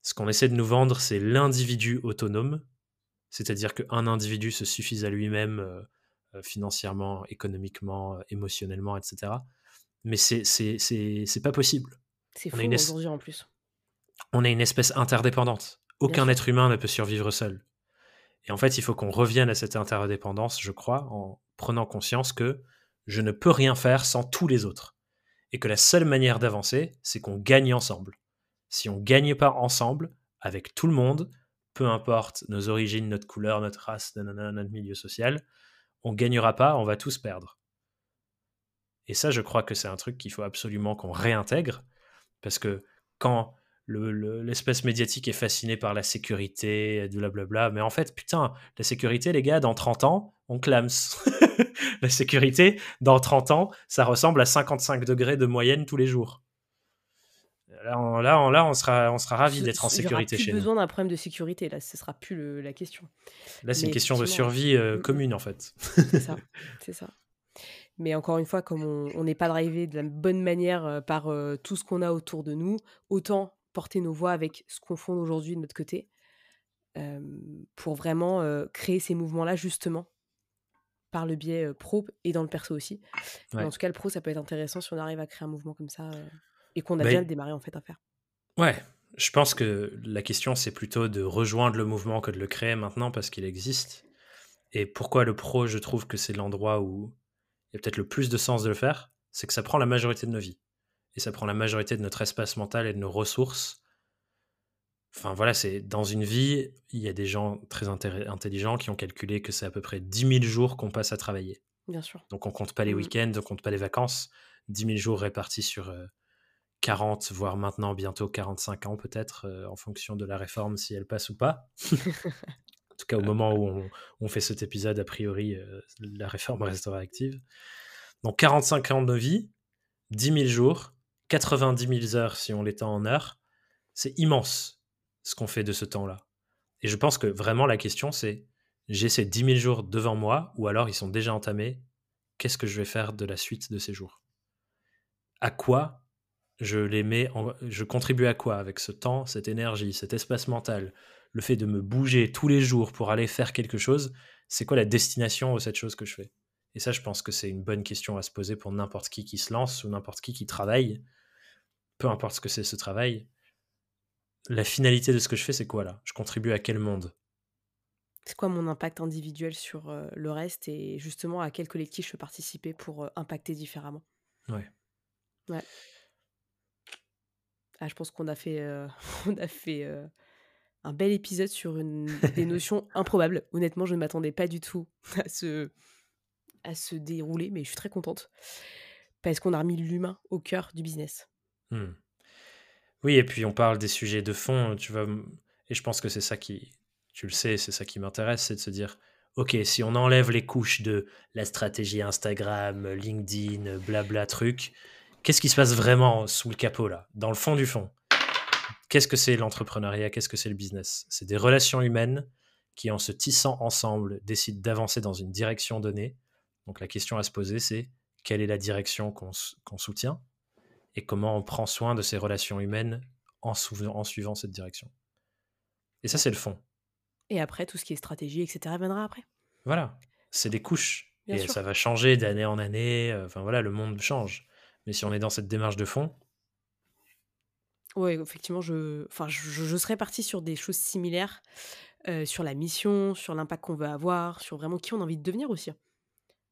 ce qu'on essaie de nous vendre, c'est l'individu autonome, c'est-à-dire qu'un individu se suffise à lui-même euh, euh, financièrement, économiquement, euh, émotionnellement, etc. Mais c'est c'est- c'est- c'est pas possible. C'est une aujourd'hui en plus. on est une espèce interdépendante. Aucun être humain ne peut survivre seul. Et en fait, il faut qu'on revienne à cette interdépendance, je crois, en prenant conscience que je ne peux rien faire sans tous les autres. Et que la seule manière d'avancer, c'est qu'on gagne ensemble. Si on gagne pas ensemble, avec tout le monde, peu importe nos origines, notre couleur, notre race, nanana, notre milieu social, on gagnera pas, on va tous perdre. Et ça, je crois que c'est un truc qu'il faut absolument qu'on réintègre, parce que quand le- le- l'espèce médiatique est fascinée par la sécurité, blablabla, mais en fait, putain, la sécurité, les gars, dans 30 ans, on clame. <laughs> la sécurité, dans 30 ans, ça ressemble à 55 degrés de moyenne tous les jours. Là, on, là, on, là, on sera, on sera ravis d'être en y aura sécurité plus chez nous. besoin d'un problème de sécurité, là, ce sera plus le- la question. Là, c'est une question de survie euh, mm, mm. commune, en fait. C'est ça, c'est ça. Mais encore une fois, comme on n'est pas drivé de la bonne manière euh, par euh, tout ce qu'on a autour de nous, autant porter nos voix avec ce qu'on fonde aujourd'hui de notre côté pour vraiment créer ces mouvements-là, justement, par le biais euh, pro et dans le perso aussi. Ouais. en tout cas, le pro, ça peut être intéressant si on arrive à créer un mouvement comme ça euh, et qu'on a Bah, bien démarré en fait à faire. Ouais, je pense que la question, c'est plutôt de rejoindre le mouvement que de le créer maintenant parce qu'il existe. Et pourquoi le pro, je trouve que c'est l'endroit où il y a peut-être le plus de sens de le faire, c'est que ça prend la majorité de nos vies. Et ça prend la majorité de notre espace mental et de nos ressources. Enfin voilà, c'est dans une vie, il y a des gens très intelligents qui ont calculé que c'est à peu près 10 000 jours qu'on passe à travailler. Bien sûr. Donc on compte pas les Mm. week-ends, on compte pas les vacances. 10 000 jours répartis sur euh, 40, voire maintenant bientôt 45 ans peut-être, euh, en fonction de la réforme, si elle passe ou pas. <laughs> en tout cas, au moment où on, on fait cet épisode, a priori, euh, la réforme restera active. Donc 45 ans de vie, 10 000 jours, 90 000 heures si on l'étend en heures. C'est immense ce qu'on fait de ce temps-là. Et je pense que vraiment la question c'est, j'ai ces 10 000 jours devant moi, ou alors ils sont déjà entamés, qu'est-ce que je vais faire de la suite de ces jours? À quoi je les mets, je contribue à quoi avec ce temps, cette énergie, cet espace mental, le fait de me bouger tous les jours pour aller faire quelque chose, c'est quoi la destination de cette chose que je fais? Et ça, je pense que c'est une bonne question à se poser pour n'importe qui qui se lance ou n'importe qui qui travaille, peu importe ce que c'est ce travail. La finalité de ce que je fais, c'est quoi là? Je contribue à quel monde? C'est quoi mon impact individuel sur euh, le reste et justement à quel collectif je peux participer pour euh, impacter différemment? Ouais. Ouais. Ah, je pense qu'on a fait, euh, <laughs> on a fait un bel épisode sur une, des <laughs> notions improbables. Honnêtement, je ne m'attendais pas du tout <laughs> à se, à se dérouler, mais je suis très contente parce qu'on a remis l'humain au cœur du business. Hmm. Oui, et puis on parle des sujets de fond, tu vois, et je pense que c'est ça qui, tu le sais, c'est ça qui m'intéresse, c'est de se dire, ok, si on enlève les couches de la stratégie Instagram, LinkedIn, blabla truc, qu'est-ce qui se passe vraiment sous le capot là, dans le fond du fond? Qu'est-ce que c'est l'entrepreneuriat? Qu'est-ce que c'est le business? C'est des relations humaines qui, en se tissant ensemble, décident d'avancer dans une direction donnée. Donc la question à se poser, c'est quelle est la direction qu'on soutient? Et comment on prend soin de ces relations humaines en, suivant cette direction. Et ça, c'est le fond. Et après, tout ce qui est stratégie, etc., viendra après. Voilà, c'est des couches. Bien et sûr. ça va changer d'année en année. euh, Enfin voilà, le monde change. Mais si on est dans cette démarche de fond, Oui, effectivement, je, enfin, je, je serais partie sur des choses similaires, euh, sur la mission, sur l'impact qu'on veut avoir, sur vraiment qui on a envie de devenir aussi, hein,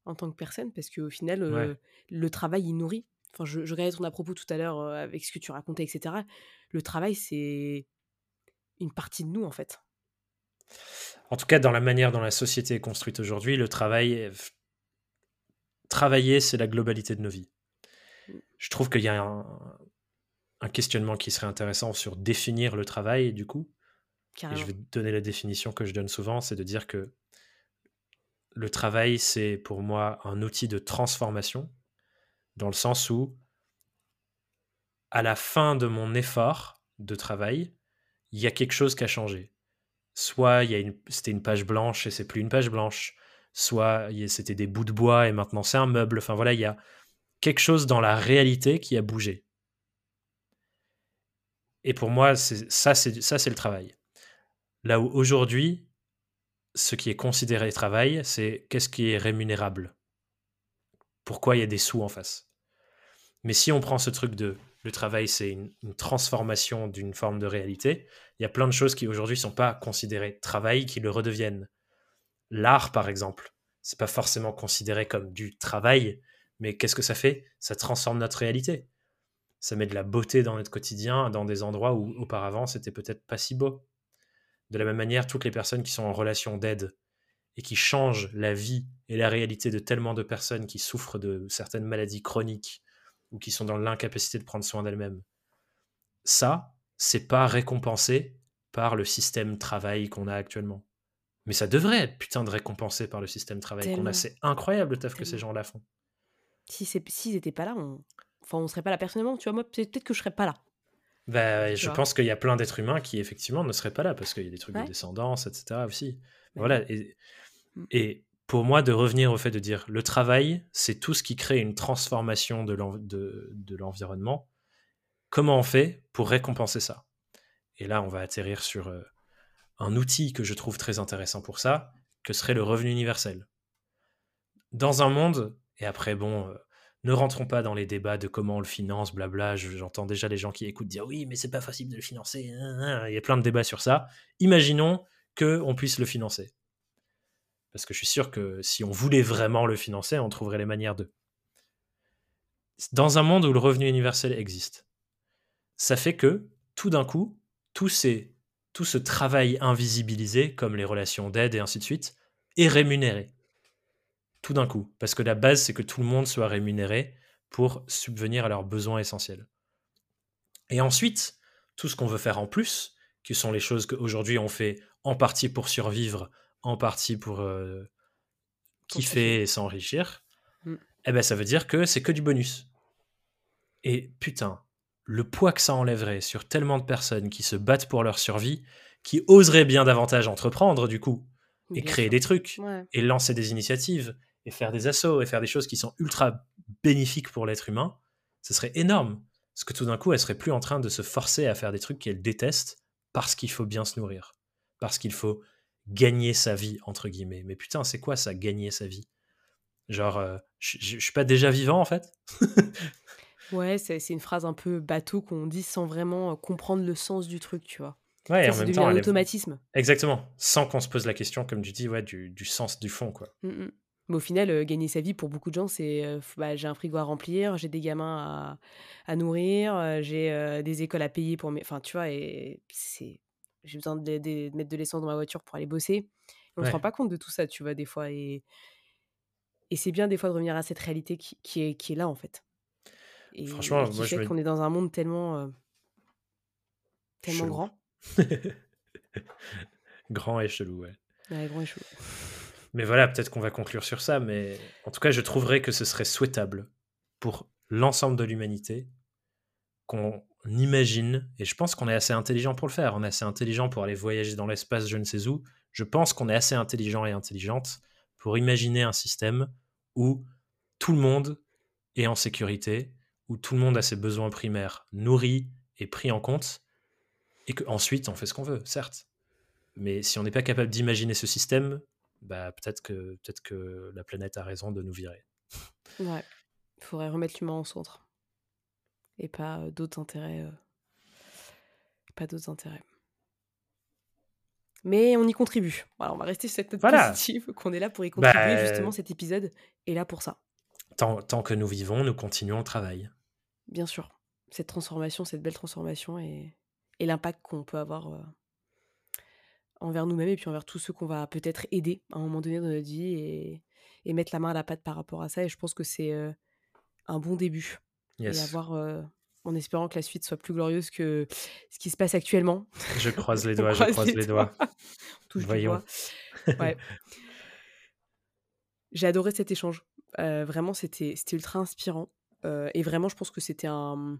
en tant que personne, parce qu'au final, euh, Ouais. le travail, il nourrit. Enfin, je, je regardais ton à propos tout à l'heure euh, avec ce que tu racontais, etc. Le travail, c'est une partie de nous, en fait. en tout cas, dans la manière dont la société est construite aujourd'hui, le travail, est- travailler, c'est la globalité de nos vies. Je trouve qu'il y a un, un questionnement qui serait intéressant sur définir le travail, du coup. Et je vais donner la définition que je donne souvent, c'est de dire que le travail, c'est pour moi un outil de transformation, dans le sens où, à la fin de mon effort de travail, il y a quelque chose qui a changé. Soit c'était une page blanche et c'est plus une page blanche, soit c'était des bouts de bois et maintenant c'est un meuble. Enfin voilà, il y a quelque chose dans la réalité qui a bougé. Et pour moi, c'est, ça, c'est le travail. Là où aujourd'hui, ce qui est considéré travail, c'est qu'est-ce qui est rémunérable? Pourquoi il y a des sous en face? Mais si on prend ce truc de le travail, c'est une, transformation d'une forme de réalité. Il y a plein de choses qui aujourd'hui ne sont pas considérées travail, qui le redeviennent. L'art, par exemple, c'est pas forcément considéré comme du travail, mais qu'est-ce que ça fait? Ça transforme notre réalité. Ça met de la beauté dans notre quotidien, dans des endroits où auparavant c'était peut-être pas si beau. De la même manière, toutes les personnes qui sont en relation d'aide et qui changent la vie et la réalité de tellement de personnes qui souffrent de certaines maladies chroniques ou qui sont dans l'incapacité de prendre soin d'elles-mêmes. Ça, c'est pas récompensé par le système travail qu'on a actuellement. Mais ça devrait être putain de récompensé par le système travail qu'on a. C'est incroyable le taf que ces gens-là font. Si s'ils n'étaient pas là, on... Enfin, on serait pas là personnellement. Tu vois, moi, peut-être que je serais pas là. Bah, je pense qu'il y a plein d'êtres humains qui, effectivement, ne seraient pas là parce qu'il y a des trucs de descendance, etc. aussi. Voilà. Et, et pour moi, de revenir au fait de dire le travail, c'est tout ce qui crée une transformation de l'environnement. Comment on fait pour récompenser ça? Et là, on va atterrir sur euh, un outil que je trouve très intéressant pour ça, que serait le revenu universel. Dans un monde, et après, bon, euh, ne rentrons pas dans les débats de comment on le finance, blabla. J'entends déjà les gens qui écoutent dire oui, mais c'est pas facile de le financer. Il y a plein de débats sur ça. Imaginons qu'on puisse le financer. Parce que je suis sûr que si on voulait vraiment le financer, on trouverait les manières de. Dans un monde où le revenu universel existe, ça fait que tout d'un coup, tout, tout ce travail invisibilisé, comme les relations d'aide et ainsi de suite, est rémunéré. Tout d'un coup. Parce que la base, c'est que tout le monde soit rémunéré pour subvenir à leurs besoins essentiels. Et ensuite, tout ce qu'on veut faire en plus, qui sont les choses qu'aujourd'hui on fait en partie pour survivre, en partie pour euh, kiffer et s'enrichir, mmh. eh ben ça veut dire que c'est que du bonus. Et putain, le poids que ça enlèverait sur tellement de personnes qui se battent pour leur survie, qui oseraient bien davantage entreprendre du coup, et créer des trucs, et lancer des initiatives, et faire des assauts, et faire des choses qui sont ultra bénéfiques pour l'être humain, ce serait énorme. Parce que tout d'un coup, elle serait plus en train de se forcer à faire des trucs qu'elle déteste parce qu'il faut bien se nourrir, parce qu'il faut gagner sa vie, entre guillemets. Mais putain, c'est quoi ça, gagner sa vie? Genre, euh, je suis pas déjà vivant en fait? Ouais, c'est une phrase un peu bateau qu'on dit sans vraiment euh, comprendre le sens du truc, tu vois. Ouais, en même temps. un automatisme. Exactement. Sans qu'on se pose la question, comme tu dis, ouais, du, du sens du fond, quoi. Mmh, mmh. Mais au final, euh, gagner sa vie, pour beaucoup de gens, c'est bah, j'ai un frigo à remplir, j'ai des gamins à, à nourrir, j'ai des écoles à payer pour mes. Enfin, tu vois, et c'est j'ai besoin de, mettre de l'essence dans ma voiture pour aller bosser. on ne se rend pas compte de tout ça, tu vois, des fois. Et, et c'est bien, des fois, de revenir à cette réalité qui, qui, est, qui est là, en fait. Et, Franchement, qui moi, fait qu'on est dans un monde tellement, euh, tellement grand. <laughs> grand et chelou, ouais. ouais. grand et chelou. Mais voilà, peut-être qu'on va conclure sur ça, mais en tout cas, je trouverais que ce serait souhaitable pour l'ensemble de l'humanité qu'on imagine, et je pense qu'on est assez intelligent pour le faire, on est assez intelligent pour aller voyager dans l'espace, je ne sais où, je pense qu'on est assez intelligent et intelligente pour imaginer un système où tout le monde est en sécurité, où tout le monde a ses besoins primaires nourris et pris en compte, et qu'ensuite on fait ce qu'on veut, certes. Mais si on n'est pas capable d'imaginer ce système, bah peut-être que, peut que la planète a raison de nous virer. Ouais, il faudrait remettre l'humain au centre et pas d'autres intérêts. pas d'autres intérêts. Mais on y contribue. Voilà, on va rester sur cette note positive <laughs> qu'on est là pour y contribuer. Bah, justement, cet épisode est là pour ça. Tant, tant, que nous vivons, nous continuons le travail. Bien sûr. Cette transformation, cette belle transformation et, et l'impact qu'on peut avoir envers nous-mêmes et puis envers tous ceux qu'on va peut-être aider à un moment donné dans notre vie et, et, mettre la main à la pâte par rapport à ça. Et je pense que c'est un bon début et avoir en espérant que la suite soit plus glorieuse que ce qui se passe actuellement. Je croise les <laughs> doigts, je croise les, doigts. <laughs> Voyons. Ouais. J'ai adoré cet échange. vraiment, c'était ultra inspirant. et vraiment, je pense que c'était un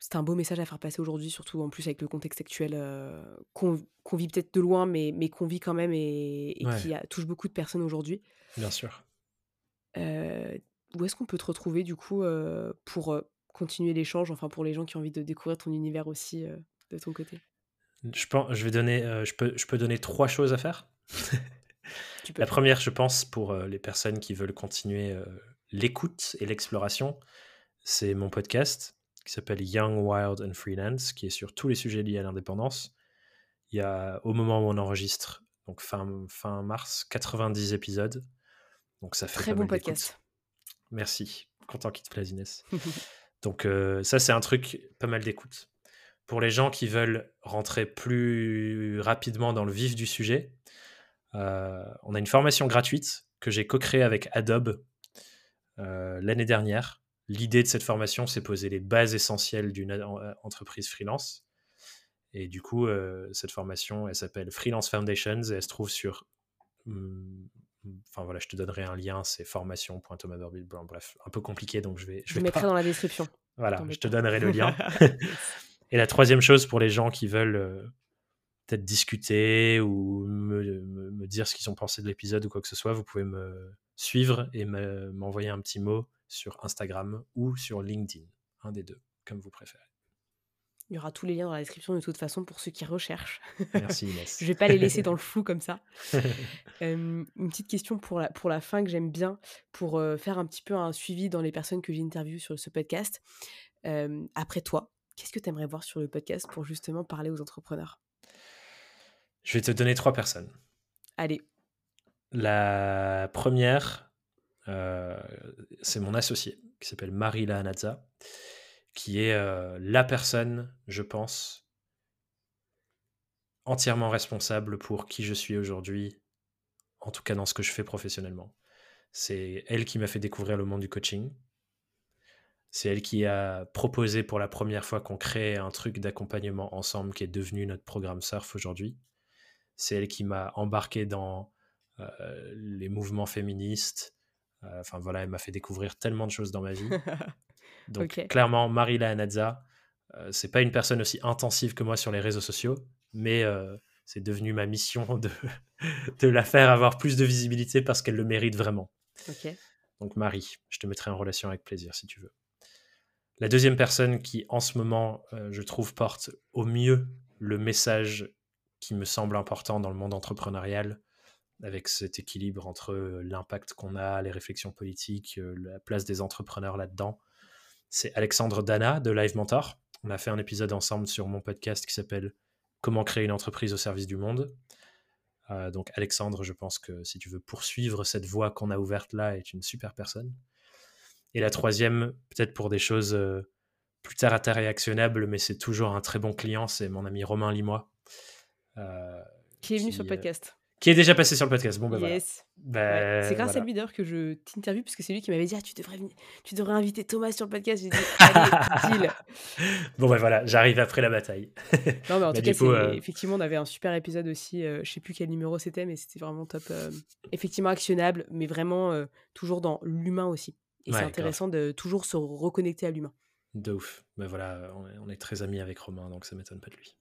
c'est un beau message à faire passer aujourd'hui, surtout en plus avec le contexte actuel qu'on vit peut-être de loin, mais, mais qu'on vit quand même et, qui touche beaucoup de personnes aujourd'hui. Bien sûr. Euh, où est-ce qu'on peut te retrouver du coup pour continuer l'échange, enfin pour les gens qui ont envie de découvrir ton univers aussi de ton côté? Je, pense, je, vais donner, je, peux, je peux donner trois choses à faire. <laughs> La première, je pense, pour les personnes qui veulent continuer l'écoute et l'exploration, c'est mon podcast qui s'appelle Young, Wild and Freelance, qui est sur tous les sujets liés à l'indépendance. Il y a, au moment où on enregistre, donc fin, fin mars, 90 épisodes. Donc ça fait Très bon podcast. Merci. Content qu'il te plaise, Inès. <laughs> donc euh, ça, c'est un truc pas mal d'écoute. Pour les gens qui veulent rentrer plus rapidement dans le vif du sujet, euh, on a une formation gratuite que j'ai co-créée avec Adobe euh, l'année dernière. L'idée de cette formation, c'est poser les bases essentielles d'une entreprise freelance. Et du coup, cette formation, elle s'appelle Freelance Foundations et elle se trouve sur. Enfin voilà, je te donnerai un lien, c'est formation.thomasburbille. Bref, un peu compliqué, donc je vais. Je, vais mettrai dans la description. Voilà, je te donnerai le lien. <laughs> et la troisième chose pour les gens qui veulent euh, peut-être discuter ou me, me, dire ce qu'ils ont pensé de l'épisode ou quoi que ce soit, vous pouvez me suivre et m'envoyer un petit mot sur Instagram ou sur LinkedIn, un des deux, comme vous préférez. Il y aura tous les liens dans la description de toute façon pour ceux qui recherchent. Merci <laughs> Inès. je vais pas les laisser dans le <laughs> flou comme ça. <laughs> une petite question pour la, pour la fin que j'aime bien, pour faire un petit peu un suivi dans les personnes que j'interviewe sur ce podcast. après toi, qu'est-ce que tu aimerais voir sur le podcast pour justement parler aux entrepreneurs? Je vais te donner trois personnes. Allez. La première, c'est mon associé qui s'appelle Marila Anazza qui est euh, la personne, je pense, entièrement responsable pour qui je suis aujourd'hui, en tout cas dans ce que je fais professionnellement. C'est elle qui m'a fait découvrir le monde du coaching. C'est elle qui a proposé pour la première fois qu'on crée un truc d'accompagnement ensemble qui est devenu notre programme Surf aujourd'hui. C'est elle qui m'a embarqué dans euh, les mouvements féministes. Euh, enfin voilà, elle m'a fait découvrir tellement de choses dans ma vie. <laughs> Donc clairement, Marila Anadza, euh, c'est pas une personne aussi intensive que moi sur les réseaux sociaux, mais euh, c'est devenu ma mission <laughs> de, de la faire avoir plus de visibilité parce qu'elle le mérite vraiment. Donc Marie, je te mettrai en relation avec plaisir si tu veux. La deuxième personne qui en ce moment, euh, je trouve, porte au mieux le message qui me semble important dans le monde entrepreneurial, avec cet équilibre entre l'impact qu'on a, les réflexions politiques, la place des entrepreneurs là-dedans, c'est Alexandre Dana de Live Mentor. On a fait un épisode ensemble sur mon podcast qui s'appelle Comment créer une entreprise au service du monde. Euh, donc Alexandre, je pense que si tu veux poursuivre cette voie qu'on a ouverte là, est une super personne. Et la troisième, peut-être pour des choses euh, plus terre à terre et actionnables, mais c'est toujours un très bon client, c'est mon ami Romain Limois. Euh, qui est venu sur le podcast. Qui est déjà passé sur le podcast. Bon, bah, bah c'est grâce à lui d'ailleurs que je t'interviewe, puisque c'est lui qui m'avait dit ah, tu, devrais, tu devrais inviter Thomas sur le podcast. J'ai dit Allez, <laughs> Bon, ben voilà, j'arrive après la bataille. non, mais en <laughs> tout cas, euh, effectivement, on avait un super épisode aussi. Euh, je sais plus quel numéro c'était, mais c'était vraiment top. Euh, effectivement, actionnable, mais vraiment toujours dans l'humain aussi. Et c'est intéressant de toujours se reconnecter à l'humain. De ouf. Ben voilà, on est, on est très amis avec Romain, donc ça m'étonne pas de lui.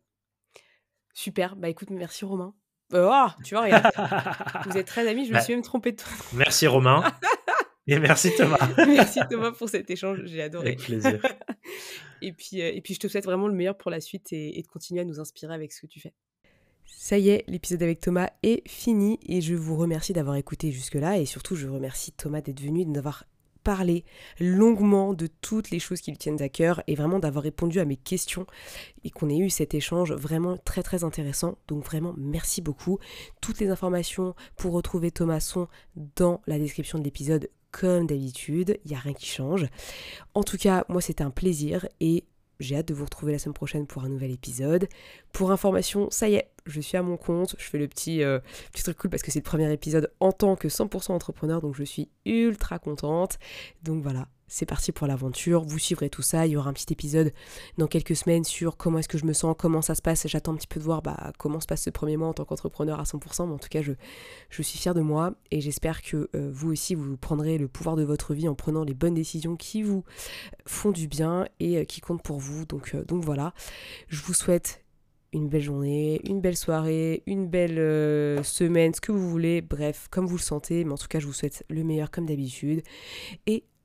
Super. Bah écoute, merci Romain. Oh, tu vois, rien. <laughs> Vous êtes très amis, je me bah, suis même trompée de toi. Merci Romain. <laughs> et merci Thomas. <laughs> merci Thomas pour cet échange, j'ai adoré. Avec plaisir. et, puis, euh, et puis je te souhaite vraiment le meilleur pour la suite et, de continuer à nous inspirer avec ce que tu fais. Ça y est, l'épisode avec Thomas est fini et je vous remercie d'avoir écouté jusque-là et surtout je remercie Thomas d'être venu, de nous avoir parler longuement de toutes les choses qui lui tiennent à cœur et vraiment d'avoir répondu à mes questions et qu'on ait eu cet échange vraiment très très intéressant. Donc vraiment merci beaucoup. Toutes les informations pour retrouver Thomas sont dans la description de l'épisode comme d'habitude, il n'y a rien qui change. En tout cas, moi c'était un plaisir et j'ai hâte de vous retrouver la semaine prochaine pour un nouvel épisode. Pour information, ça y est, je suis à mon compte. Je fais le petit, euh, truc cool parce que c'est le premier épisode en tant que 100% entrepreneur, donc je suis ultra contente. Donc voilà, c'est parti pour l'aventure. Vous suivrez tout ça. Il y aura un petit épisode dans quelques semaines sur comment est-ce que je me sens, comment ça se passe. J'attends un petit peu de voir bah, comment se passe ce premier mois en tant qu'entrepreneur à 100%. Mais en tout cas, je, suis fière de moi et j'espère que euh, vous aussi, vous prendrez le pouvoir de votre vie en prenant les bonnes décisions qui vous font du bien et euh, qui comptent pour vous. Donc, euh, donc voilà, je vous souhaite une belle journée, une belle soirée, une belle semaine, ce que vous voulez, bref, comme vous le sentez, mais en tout cas, je vous souhaite le meilleur comme d'habitude. Et